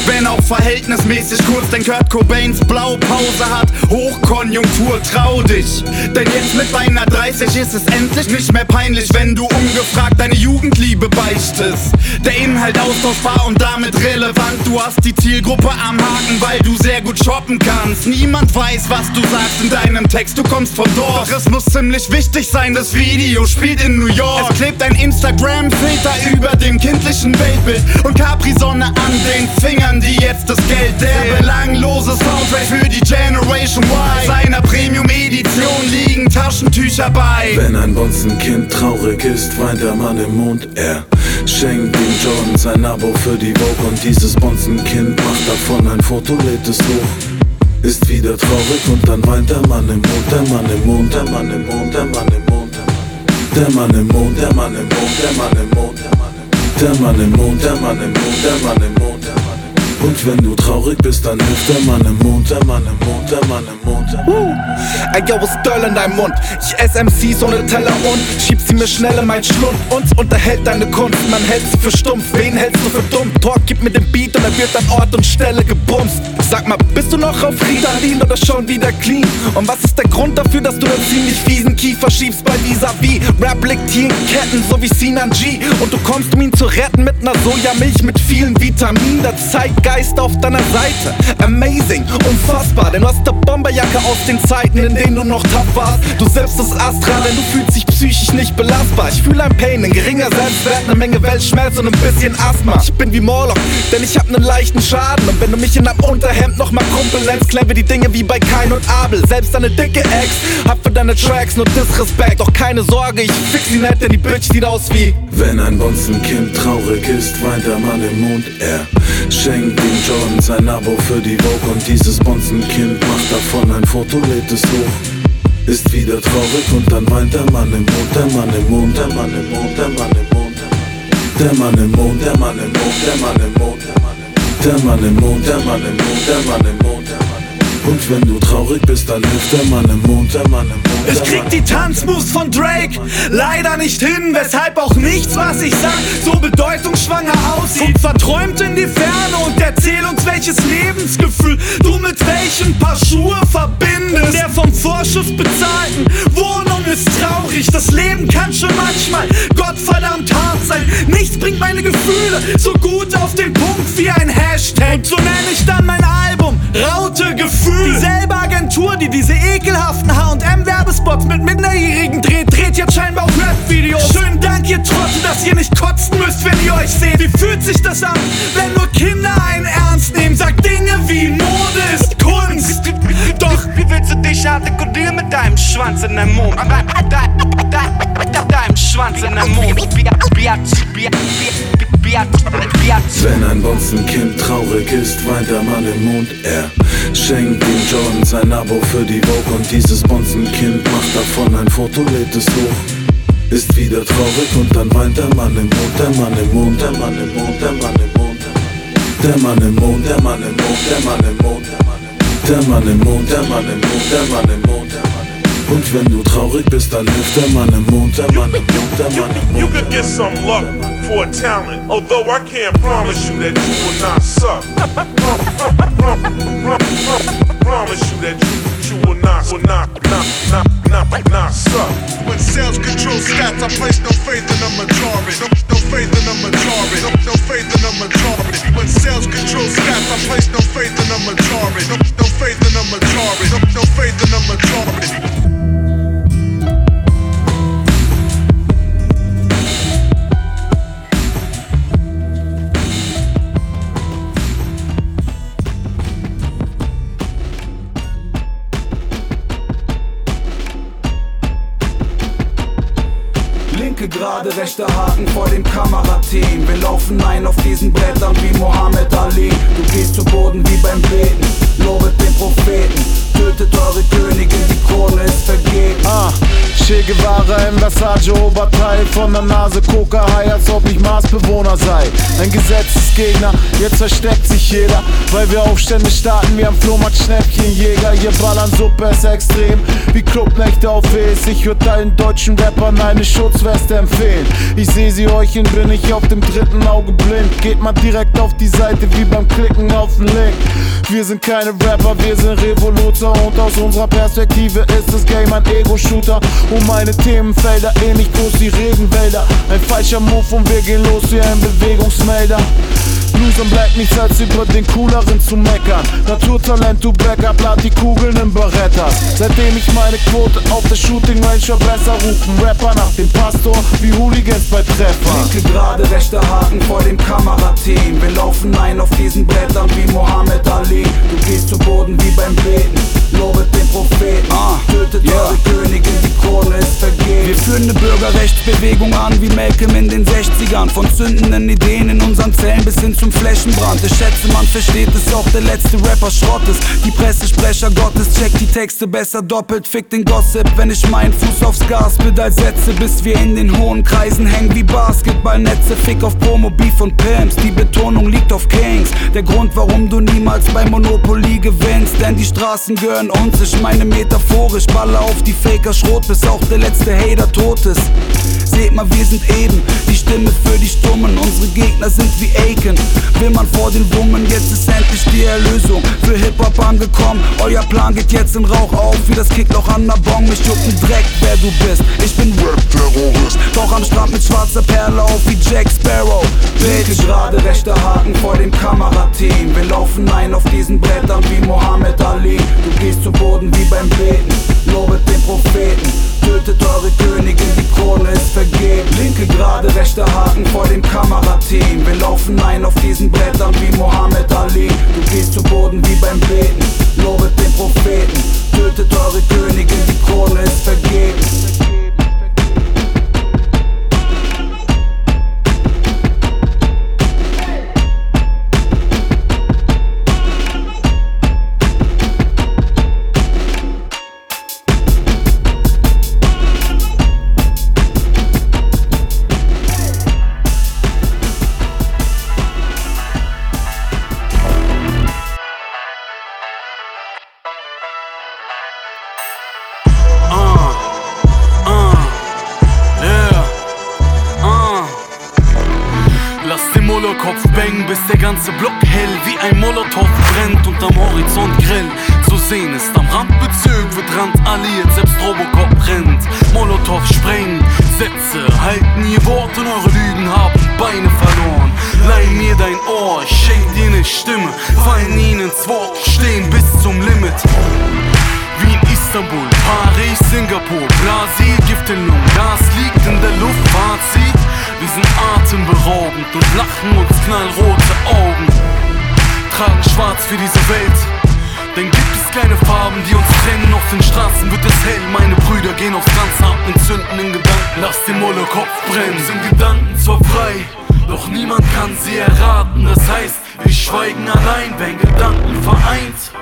Wenn auch verhältnismäßig kurz, denn Kurt Cobains Blaupause hat Hochkonjunktur, trau dich. Denn jetzt mit deiner 30 ist es endlich nicht mehr peinlich, wenn du ungefragt deine Jugendliebe beichtest. Der Inhalt austauschbar und damit relevant. Du hast die Zielgruppe am Haken, weil du sehr gut shoppen kannst. Niemand weiß, was du sagst in deinem Text, du kommst von dort. Doch es muss ziemlich wichtig sein, das Video spielt in New York. Es klebt ein Instagram-Filter über dem kindlichen Weltbild und Capri-Sonne an den Fingern, die jetzt das Geld der belanglose Soundtrack für die Generation Y. Seiner Premium-Edition liegen Taschentücher bei. Wenn ein Bonzenkind traurig ist, weint der Mann im Mond. Er schenkt dem Jordan sein Abo für die Vogue und dieses Bonzenkind macht davon ein Foto, lädt es hoch. Ist wieder traurig und dann weint der Mann im Mond, der Mann im Mond, der Mann im Mond, der Mann im Mond, der Mann im Mond, der Mann im Mond, der Mann im Mond, der Mann im Mond, der Mann im Mond, der Mann im Mond, der Mann im Mond, der Mann im Mond. Und wenn du traurig bist, dann hilft der Mann im Mond, der Mann im Mond, der Mann im Mond. Der Mann. Ey, yo, was Girl in deinem Mund? Ich ess MCs ohne Teller und schieb sie mir schnell in mein Schlund. Uns unterhält deine Kunst, man hält sie für stumpf. Wen hältst du für dumm? Talk, gib mir den Beat und er wird an Ort und Stelle gebumst. Sag mal, bist du noch auf Ritalin oder schon wieder clean? Und was ist der Grund dafür, dass du einen ziemlich fiesen Kiefer schiebst bei Vis-a-vis? Rap liegt hier in Ketten, so wie Sinan G. Und du kommst, um ihn zu retten mit ner Sojamilch mit vielen Vitaminen. Der Zeitgeist auf deiner Seite. Amazing, unfassbar, denn du hast der Bomberjacke aus den Zeiten, in denen du noch tough warst. Du selbst bist Astra, denn du fühlst dich psychisch nicht belastbar. Ich fühle ein Pain, ein geringer Selbstwert, eine Menge Weltschmerz und ein bisschen Asthma. Ich bin wie Morlock, denn ich hab nen leichten Schaden. Und wenn du mich in einem Unterhemd noch mal Kumpel nennst, wir die Dinge wie bei Kain und Abel. Selbst deine dicke Ex hat für deine Tracks nur Disrespect. Doch keine Sorge, ich fix sie nicht, denn die Bitch sieht aus wie. Wenn ein Bonzenkind traurig ist, weint der Mann im Mond. Er schenkt dem Jordan sein Abo für die Vogue und dieses Bonzenkind macht davon ein Foto, lädt es hoch. Ist wieder traurig und dann weint der Mann im Mond, der Mann im Mond, der Mann im Mond, der Mann im Mond. Der Mann im Mond, der Mann im Mond, der Mann im Mond, der Mann im Mond, der Mann im Mond, der Mann im Mond. Und wenn du traurig bist, dann hilft der Mann im Mond, der Mann im Mond. Ich krieg die Tanzmoves von Drake leider nicht hin, weshalb auch nichts, was ich sag, so bedeutungsschwanger aussieht. Guck verträumt in die Ferne und erzähl uns, welches Lebensgefühl du mit welchem Paar Schuhe verbindest. Der vom Vorschuss bezahlten Wohnung ist traurig, das Leben kann schon manchmal gottverdammt hart sein. Nichts bringt meine Gefühle so gut auf den Punkt wie ein Hashtag. Und so nenne ich dann mein Album Raute Gefühl. Dieselbe Agentur, die diese ekelhaften H&M-Werbespots mit Minderjährigen dreht, dreht jetzt scheinbar auch Rap-Videos. Schönen Dank, ihr Trottel, dass ihr nicht kotzen müsst, wenn ihr euch seht. Wie fühlt sich das an, wenn nur Kinder einen ernst nehmen? Sagt Dinge wie Mode ist Kunst. Doch wie willst du dich artikulieren mit deinem Schwanz in deinem Mond? Deinem Schwanz in deinem Mond. Wenn ein Bonzenkind traurig ist, weint der Mann im Mond. Er schenkt dem Jordan sein Abo für die Vogue und dieses Bonzenkind macht davon ein Foto, lädt es hoch. Ist wieder traurig und dann weint der Mann im Mond, der Mann im Mond, der Mann im Mond, der Mann im Mond. Der Mann im Mond, der Mann im Mond, der Mann im Mond. Der Mann im Mond, der Mann im Mond, der Mann im Mond. Und wenn du traurig bist, dann hilft der Mann im Mond, der Mann im Mond, der Mann im Mond. You could get some luck for a talent, although I can't promise you that you will not suck. promise you that you, you will not, will not, not, not, not, not suck. When sales control stats, I place no faith in the majority. No, no faith in the majority. No, no faith in the majority. When sales control stats, I place no faith in the majority. No, Kamerateam. Wir laufen ein auf diesen Brettern wie Mohammed Ali. Du gehst zu Boden wie beim Beten, lobet den Propheten. Tötet eure Königin, die Krone ist vergeben. Ah, Che Guevara im Versace-Oberteil Von der Nase Coca High, als ob ich Marsbewohner sei Ein Gesetzesgegner, jetzt versteckt sich jeder Weil wir Aufstände starten. Wie am Flohmarkt Schnäppchenjäger Hier ballern super extrem, wie Clubnächte auf Ws Ich würd allen deutschen Rappern eine Schutzweste empfehlen. Ich seh sie euch und bin ich auf dem dritten Auge blind. Geht mal direkt auf die Seite wie beim Klicken auf den Link. Wir sind keine Rapper, wir sind Revoluzer. Und aus unserer Perspektive ist das Game ein Ego-Shooter. Und meine Themenfelder ähnlich groß wie Regenwälder. Ein falscher Move und wir gehen los wie ein Bewegungsmelder. Losern bleibt nichts als über den Cooleren zu meckern. Naturtalent, du Backup, lad die Kugeln im Beretta. Seitdem ich meine Quote auf der Shooting Range verbessere, rufen Rapper nach dem Pastor wie Hooligans bei Treffer. Linke gerade, rechter Haken vor dem Kamerateam. Wir laufen ein auf diesen Brettern wie Mohammed Ali. Du gehst zu Boden wie beim Beten. Lobet den Propheten, tötet eure Königin, die Krone ist vergeben. Wir führen eine Bürgerrechtsbewegung an wie Malcolm in den 60ern. Von zündenden Ideen in unseren Zellen bis hin zum Flächenbrand. Ich schätze, man versteht es auch, der letzte Rapper Schrott ist. Die Pressesprecher Gottes, checkt die Texte besser doppelt, fick den Gossip, wenn ich meinen Fuß aufs Gas pedal setze, bis wir in den hohen Kreisen hängen wie Basketballnetze. Fick auf Promo, Beef und Pimps, die Betonung liegt auf Kings. Der Grund, warum du niemals bei Monopoly gewinnst, denn die Straßen gehören uns. Ich meine metaphorisch, baller auf die Faker Schrot, bis auch der letzte Hater tot ist. Seht mal, wir sind eben die Stimme für die Stummen. Unsere Gegner sind wie Aiken. Will man vor den Wummen, jetzt ist endlich die Erlösung für Hip-Hop angekommen. Euer Plan geht jetzt in Rauch auf, wie das Kickloch an der Bon. Mich juckt ein Dreck, wer du bist. Ich bin Rap-Terrorist. Doch am Strand mit schwarzer Perle auf wie Jack Sparrow. Bitch, gerade rechter Haken vor dem Kamerateam. Wir laufen ein auf diesen Brettern wie Mohammed Ali. Du gehst zu Boden wie beim Beten. Lobet den Propheten. Tötet eure Königin, die Krone ist vergeben. Linke gerade, rechter Haken vor dem Kamerateam. Wir laufen ein auf diesen Brettern wie Mohammed Ali. Du gehst zu Boden wie beim Beten. Lobet den Propheten. Tötet eure Königin, die Krone ist vergeben. Molokopf bängen, bis der ganze Block hell wie ein Molotow brennt und am Horizont grell zu sehen ist. Am Randbezirk wird randalliert, selbst Robocop rennt. Molotow sprengen, Sätze halten ihr Wort und eure Lügen haben Beine verloren. Leih mir dein Ohr, ich schenk dir ne Stimme, fallen ihnen ins Wort, stehen bis zum Limit. Istanbul, Paris, Singapur, Brasil, Gift in Lungen, Gas liegt in der Luft, Fazit. Wir sind atemberaubend und lachen uns knallrote Augen. Tragen schwarz für diese Welt, denn gibt es keine Farben, die uns trennen. Auf den Straßen wird es hell, meine Brüder gehen aufs Ganze ab und zünden in Gedanken. Lass den Molokopf brennen, sind Gedanken zwar frei, doch niemand kann sie erraten. Das heißt, wir schweigen allein, wenn Gedanken vereint.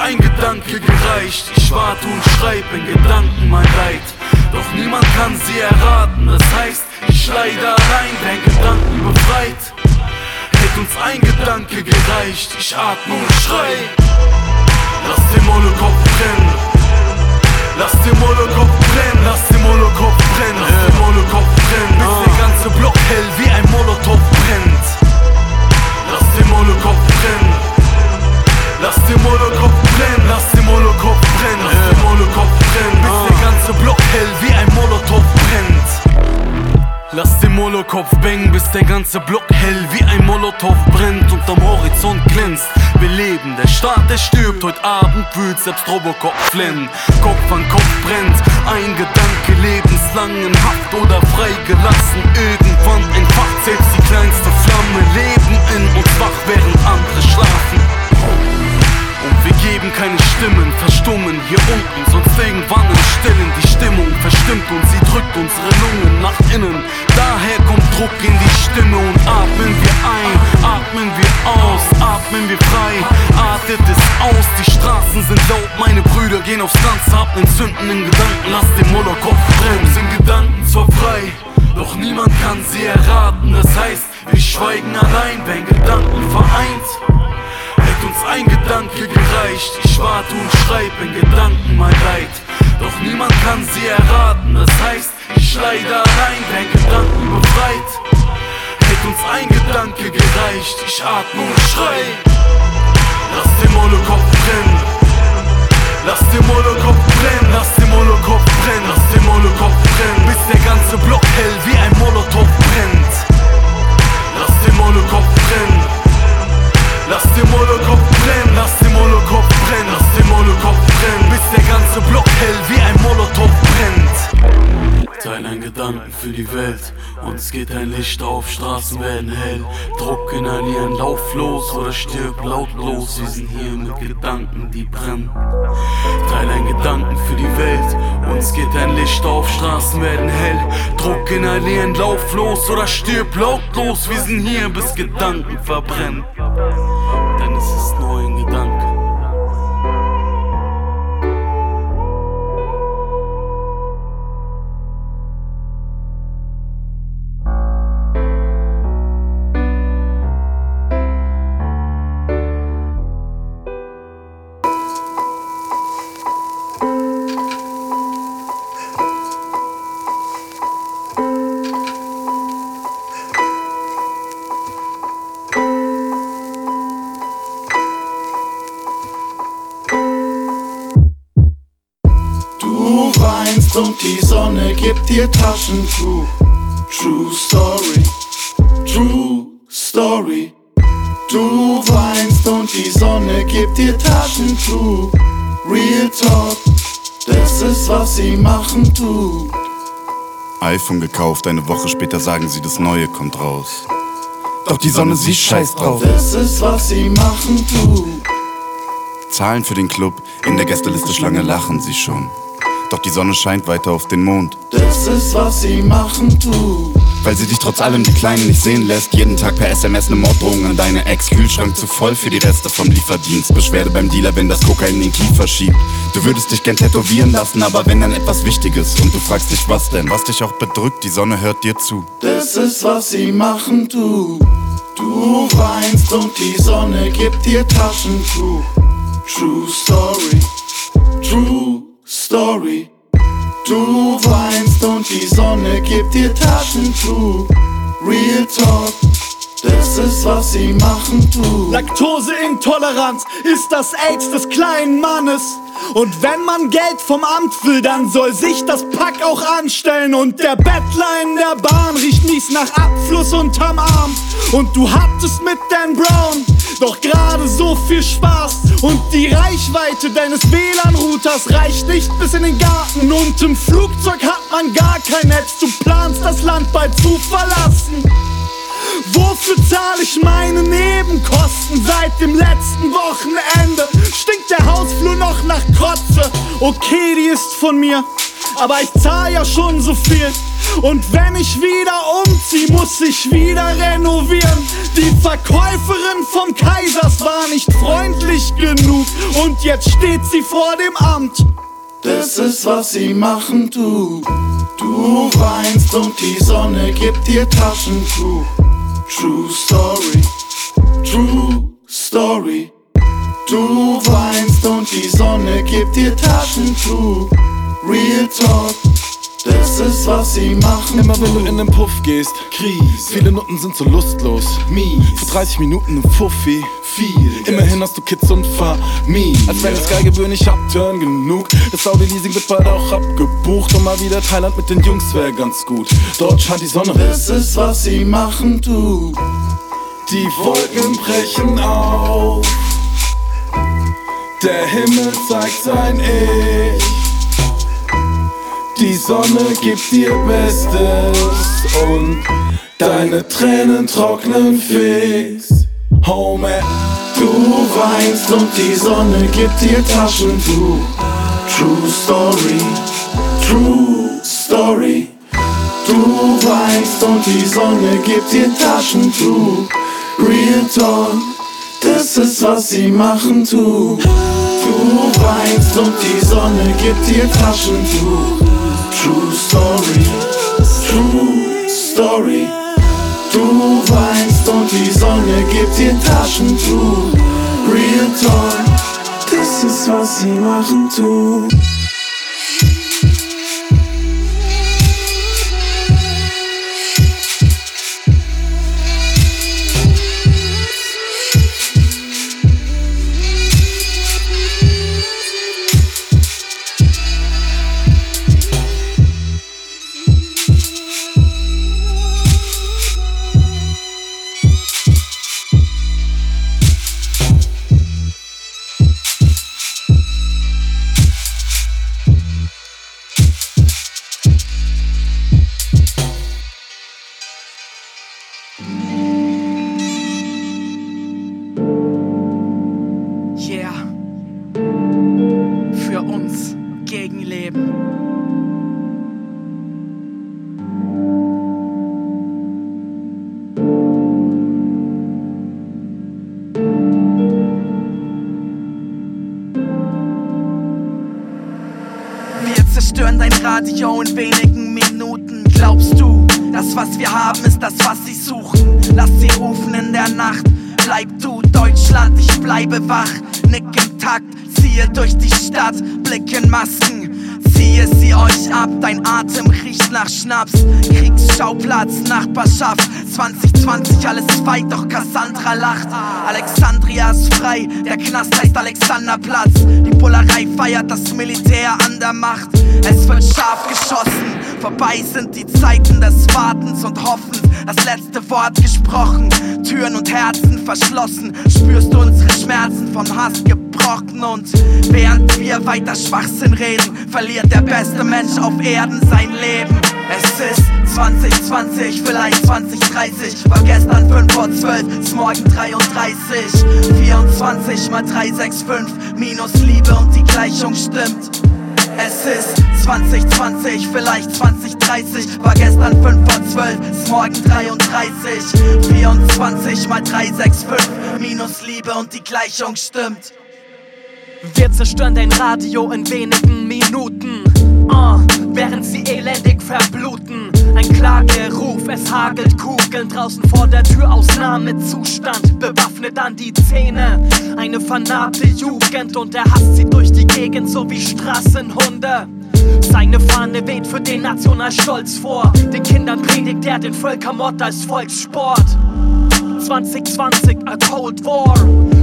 Ein Gedanke gereicht, ich warte und schreib in Gedanken mein Leid. Doch niemand kann sie erraten, das heißt, ich leide allein, wenn Gedanken befreit. Hätte uns ein Gedanke gereicht, ich atme und schrei. Lass den Molokopf brennen. Lass den Molokopf brennen, lass den Molokopf brennen, lass den Molokopf brennen, bis der ganze Block hell wie ein Molotow brennt. Lass den Molokopf brennen. Lass den Molokopf brennen, lass den Molokopf brennen, lass den Molokopf brennen, bis der ganze Block hell wie ein Molotow brennt. Lass den Molokopf bängen, bis der ganze Block hell wie ein Molotow brennt und am Horizont glänzt. Wir leben, der Staat, der stirbt, heute Abend wühlt selbst Robocop flennen. Kopf an Kopf brennt, ein Gedanke lebenslang in Haft oder freigelassen. Irgendwann entfacht selbst die kleinste Flamme. Leben in uns wach, während andere schlafen. Und wir geben keine Stimmen, verstummen hier unten, sonst irgendwann im Stillen. Die Stimmung verstimmt uns, sie drückt unsere Lungen nach innen. Daher kommt Druck in die Stimme und atmen wir ein, atmen wir aus, atmen wir frei, atmet es aus. Die Straßen sind laut, meine Brüder gehen aufs Ganze ab, entzünden in Gedanken, lass den Molokopf brennen. Sind Gedanken zwar frei, doch niemand kann sie erraten. Das heißt, wir schweigen allein, wenn Gedanken vereint. Ein Gedanke gereicht, ich warte und schreib in Gedanken mein Leid. Doch niemand kann sie erraten, das heißt, ich leide allein, wenn Gedanken befreit. Hätte uns ein Gedanke gereicht, ich atme und schrei. Lass den Molokopf brennen. Lass den Molokopf brennen, lass den Molokopf brennen, lass den Molokopf brennen, bis der ganze Block hell wie ein Molotow brennt. Lass den Molokopf brennen. Lass den Molokopf brennen, lass den Molokopf brennen, lass den Molokopf brennen, bis der ganze Block hell wie ein Molotow brennt. Teil ein Gedanken für die Welt Uns geht ein Licht auf, Straßen werden hell. Druck inhalieren, lauf los oder stirb lautlos. Wir sind hier mit Gedanken, die brennen. Teil ein Gedanken für die Welt. Uns geht ein Licht auf, Straßen werden hell. Druck inhalieren, lauf los oder stirb lautlos. Wir sind hier, bis Gedanken verbrennen. iPhone gekauft, eine Woche später sagen sie, das neue kommt raus. Doch die Sonne, sie scheißt drauf. Das ist was sie machen tut. Zahlen für den Club, in der Gästeliste Schlange lachen sie schon. Doch die Sonne scheint weiter auf den Mond. Das ist was sie machen tut. Weil sie dich trotz allem die Kleinen nicht sehen lässt. Jeden Tag per SMS ne Morddrohung an deine Ex. Kühlschrank zu voll für die Reste vom Lieferdienst. Beschwerde beim Dealer, wenn das Kokain den Kiefer schiebt. Du würdest dich gern tätowieren lassen, aber wenn dann etwas Wichtiges. Und du fragst dich, was denn? Was dich auch bedrückt, die Sonne hört dir zu. Das ist was sie machen tut. Du weinst und die Sonne gibt dir Taschentuch. True Story, True Story. Du weinst und die Sonne gibt dir Taschentuch. Real Talk, das ist was sie machen tut. Laktoseintoleranz ist das AIDS des kleinen Mannes. Und wenn man Geld vom Amt will, dann soll sich das Pack auch anstellen. Und der Bettler in der Bahn riecht mies nach Abfluss unterm Arm. Und du hattest mit Dan Brown doch gerade so viel Spaß. Und die Reichweite deines WLAN-Routers reicht nicht bis in den Garten. Und im Flugzeug hat man gar kein Netz. Du planst das Land bald zu verlassen. Wofür zahle ich meine Nebenkosten seit dem letzten Wochenende? Stinkt der Hausflur noch nach Kotze? Okay, die ist von mir, aber ich zahle ja schon so viel. Und wenn ich wieder umzieh, muss ich wieder renovieren. Die Verkäuferin vom Kaisers war nicht freundlich genug und jetzt steht sie vor dem Amt. Das ist was sie machen tut. Du weinst und die Sonne gibt dir Taschentuch. True Story, True Story. Du weinst und die Sonne gibt dir Taschentuch. Real Talk, das ist was sie machen. Immer wenn du in den Puff gehst, Krise. Viele Nutten sind so lustlos, mies. Für 30 Minuten ein Fuffi, viel. Immerhin hast du Kids und Familie. Als wenn das Geilgebühr nicht abturn genug. Das Audi-Leasing wird bald auch abgebucht. Und mal wieder Thailand mit den Jungs wäre ganz gut. Dort scheint die Sonne. Das ist was sie machen tut. Die Wolken brechen auf. Der Himmel zeigt sein Ich. Die Sonne gibt dir Bestes und deine Tränen trocknen fix. Home, Du weinst und die Sonne gibt dir Taschentuch. True Story, True Story. Du weinst und die Sonne gibt dir Taschentuch. Real Talk, das ist was sie machen tut. Du weinst und die Sonne gibt dir Taschentuch. True Story, True Story. Du weinst und die Sonne gibt dir Taschentuch. Real Talk, das ist was sie machen tut. Schnaps. Kriegsschauplatz, Nachbarschaft. 2020, alles weit, doch Cassandra lacht. Alexandria ist frei, der Knast heißt Alexanderplatz. Die Bullerei feiert das Militär an der Macht. Es wird scharf geschossen, vorbei sind die Zeiten des Wartens und Hoffens. Das letzte Wort gesprochen, Türen und Herzen verschlossen. Spürst du unsere Schmerzen vom Hass gebrochen und während wir weiter Schwachsinn reden, verliert der beste Mensch auf Erden sein Leben. Es ist 2020, vielleicht 2030. War gestern 5 vor 12, ist morgen 33. 24 mal 365 minus Liebe und die Gleichung stimmt. Es ist 2020, vielleicht 2030. War gestern 5 vor 12, ist morgen 33. 24 mal 365 minus Liebe und die Gleichung stimmt. Wir zerstören dein Radio in wenigen Minuten. Uh, während sie elendig verbluten. Ein Klageruf, es hagelt Kugeln draußen vor der Tür, Ausnahmezustand, bewaffnet an die Zähne. Eine vernarbte Jugend und er hasst sie durch die Gegend, so wie Straßenhunde. Seine Fahne weht für den Nationalstolz vor. Den Kindern predigt er den Völkermord als Volkssport. 2020, a Cold War.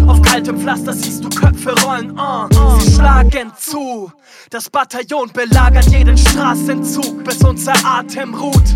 Auf kaltem Pflaster siehst du Köpfe rollen, uh. Sie schlagen zu. Das Bataillon belagert jeden Straßenzug, bis unser Atem ruht.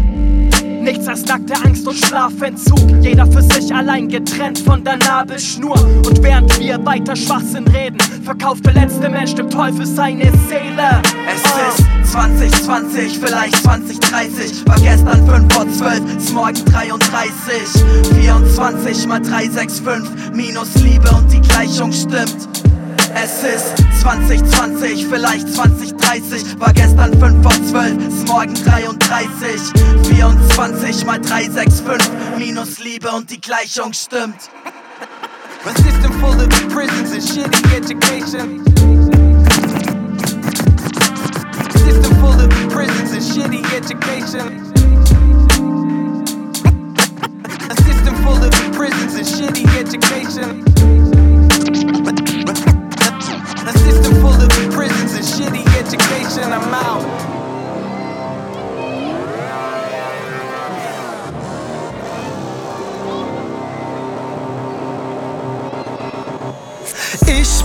Nichts als nackte Angst und Schlafentzug. Jeder für sich allein getrennt von der Nabelschnur. Und während wir weiter Schwachsinn reden, verkauft der letzte Mensch dem Teufel seine Seele. Es ist 2020, vielleicht 2030. War gestern 5 vor 12, ist morgen 33. 24 mal 365 minus Liebe und die Gleichung stimmt. Es ist 2020, vielleicht 2030. War gestern 5 vor 12, ist morgen 33. 24 mal 365 minus Liebe und die Gleichung stimmt. A system full of prisons and shitty education. A system full of prisons and shitty education. A system full of prisons and shitty education. A system full of prisons and shitty education. I'm out.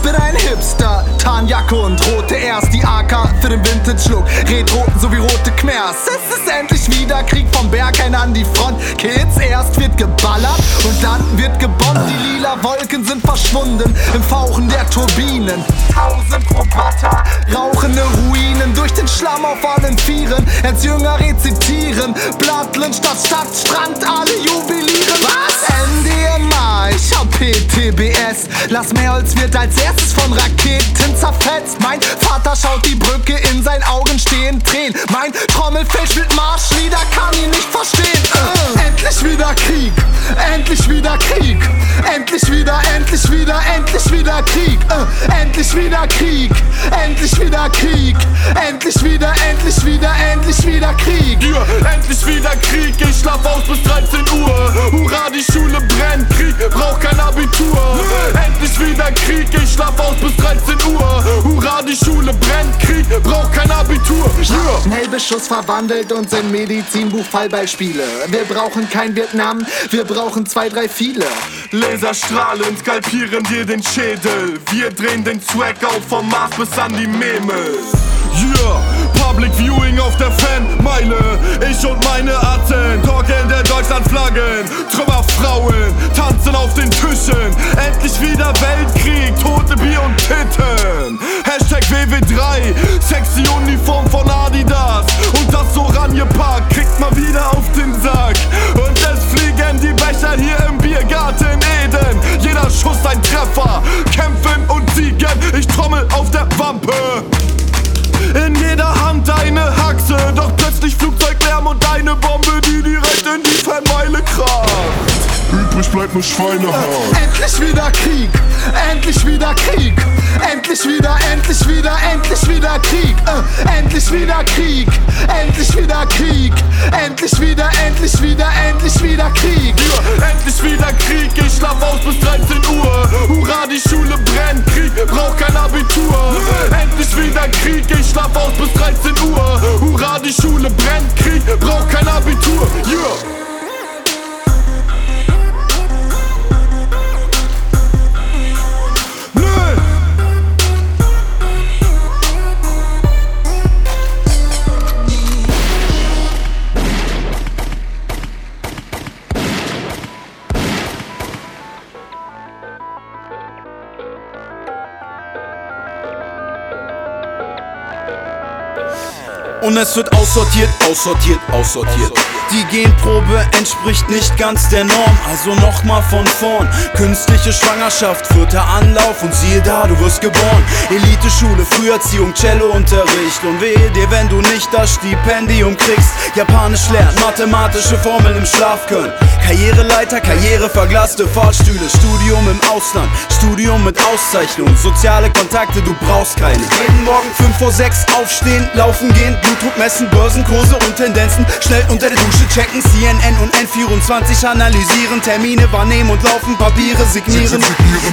Bin ein Hipster, Tarnjacke und rote erst die AK für den Vintage-Look. Redroten sowie rote Khmers. Es ist endlich wieder Krieg vom Berghain an die Front. Kids, erst wird geballert und dann wird gebombt. Die lila Wolken sind verschwunden im Fauchen der Turbinen. Tausend Roboter, rauchende Ruinen durch den Schlamm auf allen Vieren. Als Jünger rezitieren, Blattland statt Stadtstrand, alle jubilieren. Was? NDMA, ich hab PTBS. Lass mehr Holz wird als erstes von Raketen zerfetzt. Mein Vater schaut die Brücke in seinen Augen stehen, Tränen. Mein Trommelfell spielt Marschlieder, kann ihn nicht verstehen. Äh. Endlich wieder Krieg, endlich wieder Krieg, endlich wieder, endlich wieder, endlich wieder Krieg. Äh. Endlich wieder Krieg, endlich wieder Krieg, endlich wieder, endlich wieder, endlich wieder Krieg. Ja, endlich wieder Krieg, ich schlaf aus bis 13 Uhr. Hurra, die Schule brennt, Krieg braucht kein Abitur. Endlich wieder Krieg, ich schlaf aus bis 13 Uhr. Hurra, die Schule brennt, Krieg braucht kein Abitur. Yeah. Schnellbeschuss verwandelt uns in Medizinbuch Fallbeispiele. Wir brauchen kein Vietnam, wir brauchen zwei, drei viele. Laserstrahlen skalpieren dir den Schädel. Wir drehen den Swag auf vom Mars bis an die Memel. Yeah, Public Viewing auf der Fanmeile. Ich und meine Atzen torkeln der Deutschlandflaggen. Trümmerfrauen tanzen auf den Tischen. Endlich wieder Weltkrieg, sexy Uniform von Adidas. Und das Oranjepark kriegt mal wieder auf den Sack. Und es fliegen die Becher hier im Biergarten Eden. Jeder Schuss ein Treffer. Kämpfen und siegen, ich trommel auf der Wampe. In jeder Hand eine Haxe, doch plötzlich Flugzeuglärm und eine Bombe, die direkt in die Fanmeile kracht. Ich bleib nur Schweinehart. Endlich wieder Krieg, endlich wieder Krieg, endlich wieder, endlich wieder, endlich wieder Krieg, äh, endlich wieder Krieg, endlich wieder Krieg, endlich wieder, endlich wieder, endlich wieder Krieg. Endlich wieder Krieg, ich schlaf aus bis 13 Uhr. Hurra, die Schule brennt, Krieg braucht kein Abitur. Endlich wieder Krieg, ich schlaf aus bis 13 Uhr. Hurra, die Schule brennt, Krieg braucht kein Abitur. Yeah. Und es wird aussortiert, aussortiert, aussortiert. Die Genprobe entspricht nicht ganz der Norm, also nochmal von vorn. Künstliche Schwangerschaft, vierter Anlauf und siehe da, du wirst geboren. Elite-Schule, Früherziehung, Cello-Unterricht. Und wehe dir, wenn du nicht das Stipendium kriegst. Japanisch lernen, mathematische Formeln im Schlaf können. Karriereleiter, Karriere, verglaste Fahrstühle. Studium im Ausland, Studium mit Auszeichnung. Soziale Kontakte, du brauchst keine. Jeden Morgen 5 vor 6 aufstehen, laufen gehen, Blutdruck messen, Börsenkurse und Tendenzen. Schnell unter der Dusche checken, CNN und N24 analysieren, Termine wahrnehmen und laufen, Papiere signieren.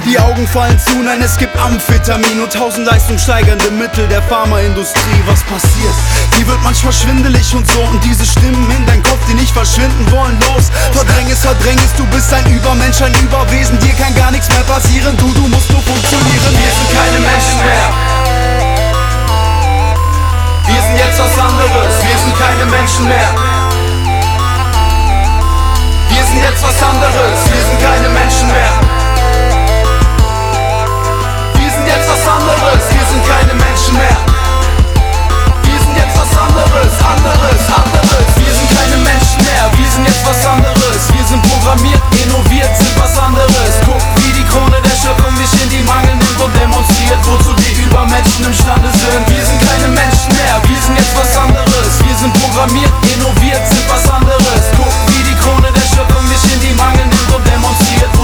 Die Augen fallen zu, nein, es gibt Amphetamin und tausend leistungssteigernde Mittel der Pharmaindustrie. Was passiert? Die wird manchmal schwindelig und so und diese Stimmen in dein Kopf, die nicht verschwinden wollen, los. Verdräng es, verdräng es, du bist ein Übermensch, ein Überwesen, dir kann gar nichts mehr passieren, du, du musst nur funktionieren. Wir sind keine Menschen mehr. Wir sind jetzt was anderes, wir sind keine Menschen mehr. Wir sind jetzt was anderes, wir sind keine Menschen mehr. Wir sind jetzt was anderes, wir sind keine Menschen mehr. Wir sind jetzt was anderes, anderes, anderes. Wir sind keine Menschen mehr, wir sind jetzt was anderes. Wir sind programmiert, innoviert, sind was anderes. Guck, wie die Krone der Schöpfung mich in die Mangel nimmt und demonstriert, wozu die Übermenschen imstande sind. Wir sind keine Menschen sind programmiert, innoviert, sind was anderes. Guck, wie die Krone der Schöpfung mich in die Mangel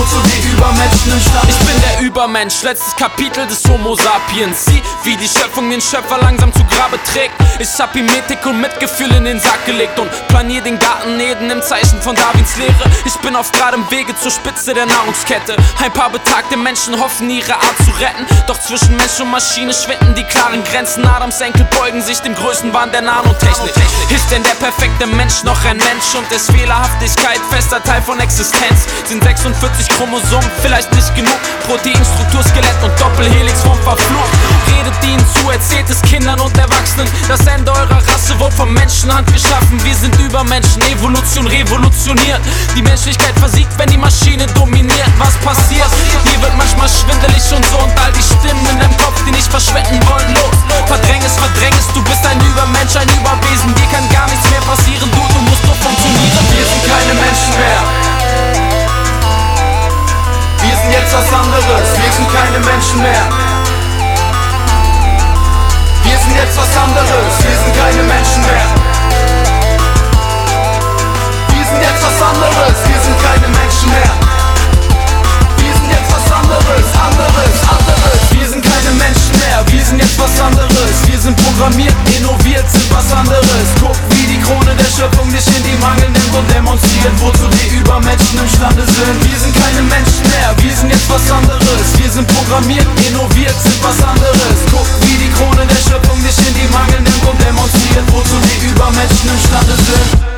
wozu die Übermenschen imstande Ich bin der Übermensch, letztes Kapitel des Homo sapiens. Sieh, wie die Schöpfung den Schöpfer langsam zu Grabe trägt. Ich hab ihm Ethik und Mitgefühl in den Sack gelegt und planier den Garten Eden im Zeichen von Darwins Lehre. Ich bin auf geradem Wege zur Spitze der Nahrungskette. Ein paar betagte Menschen hoffen, ihre Art zu retten. Doch zwischen Mensch und Maschine schwinden die klaren Grenzen. Adams Enkel beugen sich dem größten Wahn der Nanotechnik. Ist denn der perfekte Mensch noch ein Mensch und ist Fehlerhaftigkeit fester Teil von Existenz? Sind 46 Chromosomen vielleicht nicht genug? Proteinstruktur, Skelett und Doppelhelix vom verflucht. Redet ihnen zu, erzählt es Kindern und Erwachsenen. Das Ende eurer Rasse wurde von Menschenhand geschaffen. Wir sind Übermenschen, Evolution revolutioniert. Die Menschlichkeit versiegt, wenn die Maschine dominiert. Was passiert? Hier wird manchmal schwindelig und so und all die Stimmen in deinem Kopf, die nicht verschwenden wollen, los. Verdräng es, verdräng es, du bist ein Übermensch, ein Überwesen. Dir kann gar nichts mehr passieren, du, du musst nur funktionieren. Wir sind keine Menschen mehr. Wir sind jetzt was anderes, wir sind keine Menschen mehr. Wir sind jetzt was anderes, wir sind keine Menschen mehr. Wir sind jetzt was anderes, wir sind keine Menschen mehr. Sind jetzt was anderes. Wir sind programmiert, innoviert, sind was anderes. Guck, wie die Krone der Schöpfung dich in die Mangel nimmt und demonstriert, wozu die Übermenschen imstande sind. Wir sind keine Menschen mehr, wir sind jetzt was anderes. Wir sind programmiert, innoviert, sind was anderes. Guck, wie die Krone der Schöpfung dich in die Mangel nimmt und demonstriert, wozu die Übermenschen imstande sind.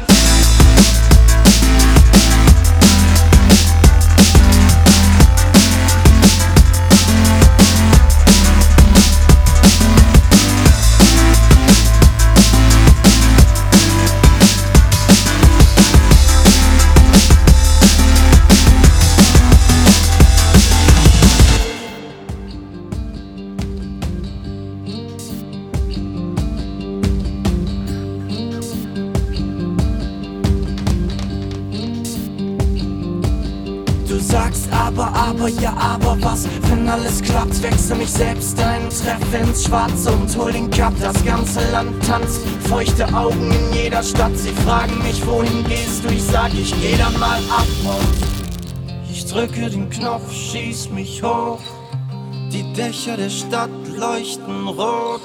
Was? Wenn alles klappt, wechsel mich selbst ein, treffe ins Schwarze und hol den Cup. Das ganze Land tanzt, feuchte Augen in jeder Stadt. Sie fragen mich, wohin gehst du? Ich sag, ich geh dann mal ab und Ich drücke den Knopf, schieß mich hoch. Die Dächer der Stadt leuchten rot.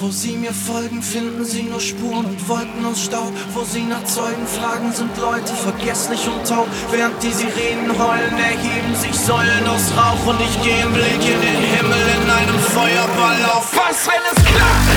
Wo sie mir folgen, finden sie nur Spuren und Wolken aus Staub. Wo sie nach Zeugen fragen, sind Leute vergesslich und taub. Während die Sirenen heulen, erheben sich Säulen aus Rauch. Und ich gehe im Blick in den Himmel in einem Feuerball auf. Was, wenn es klappt?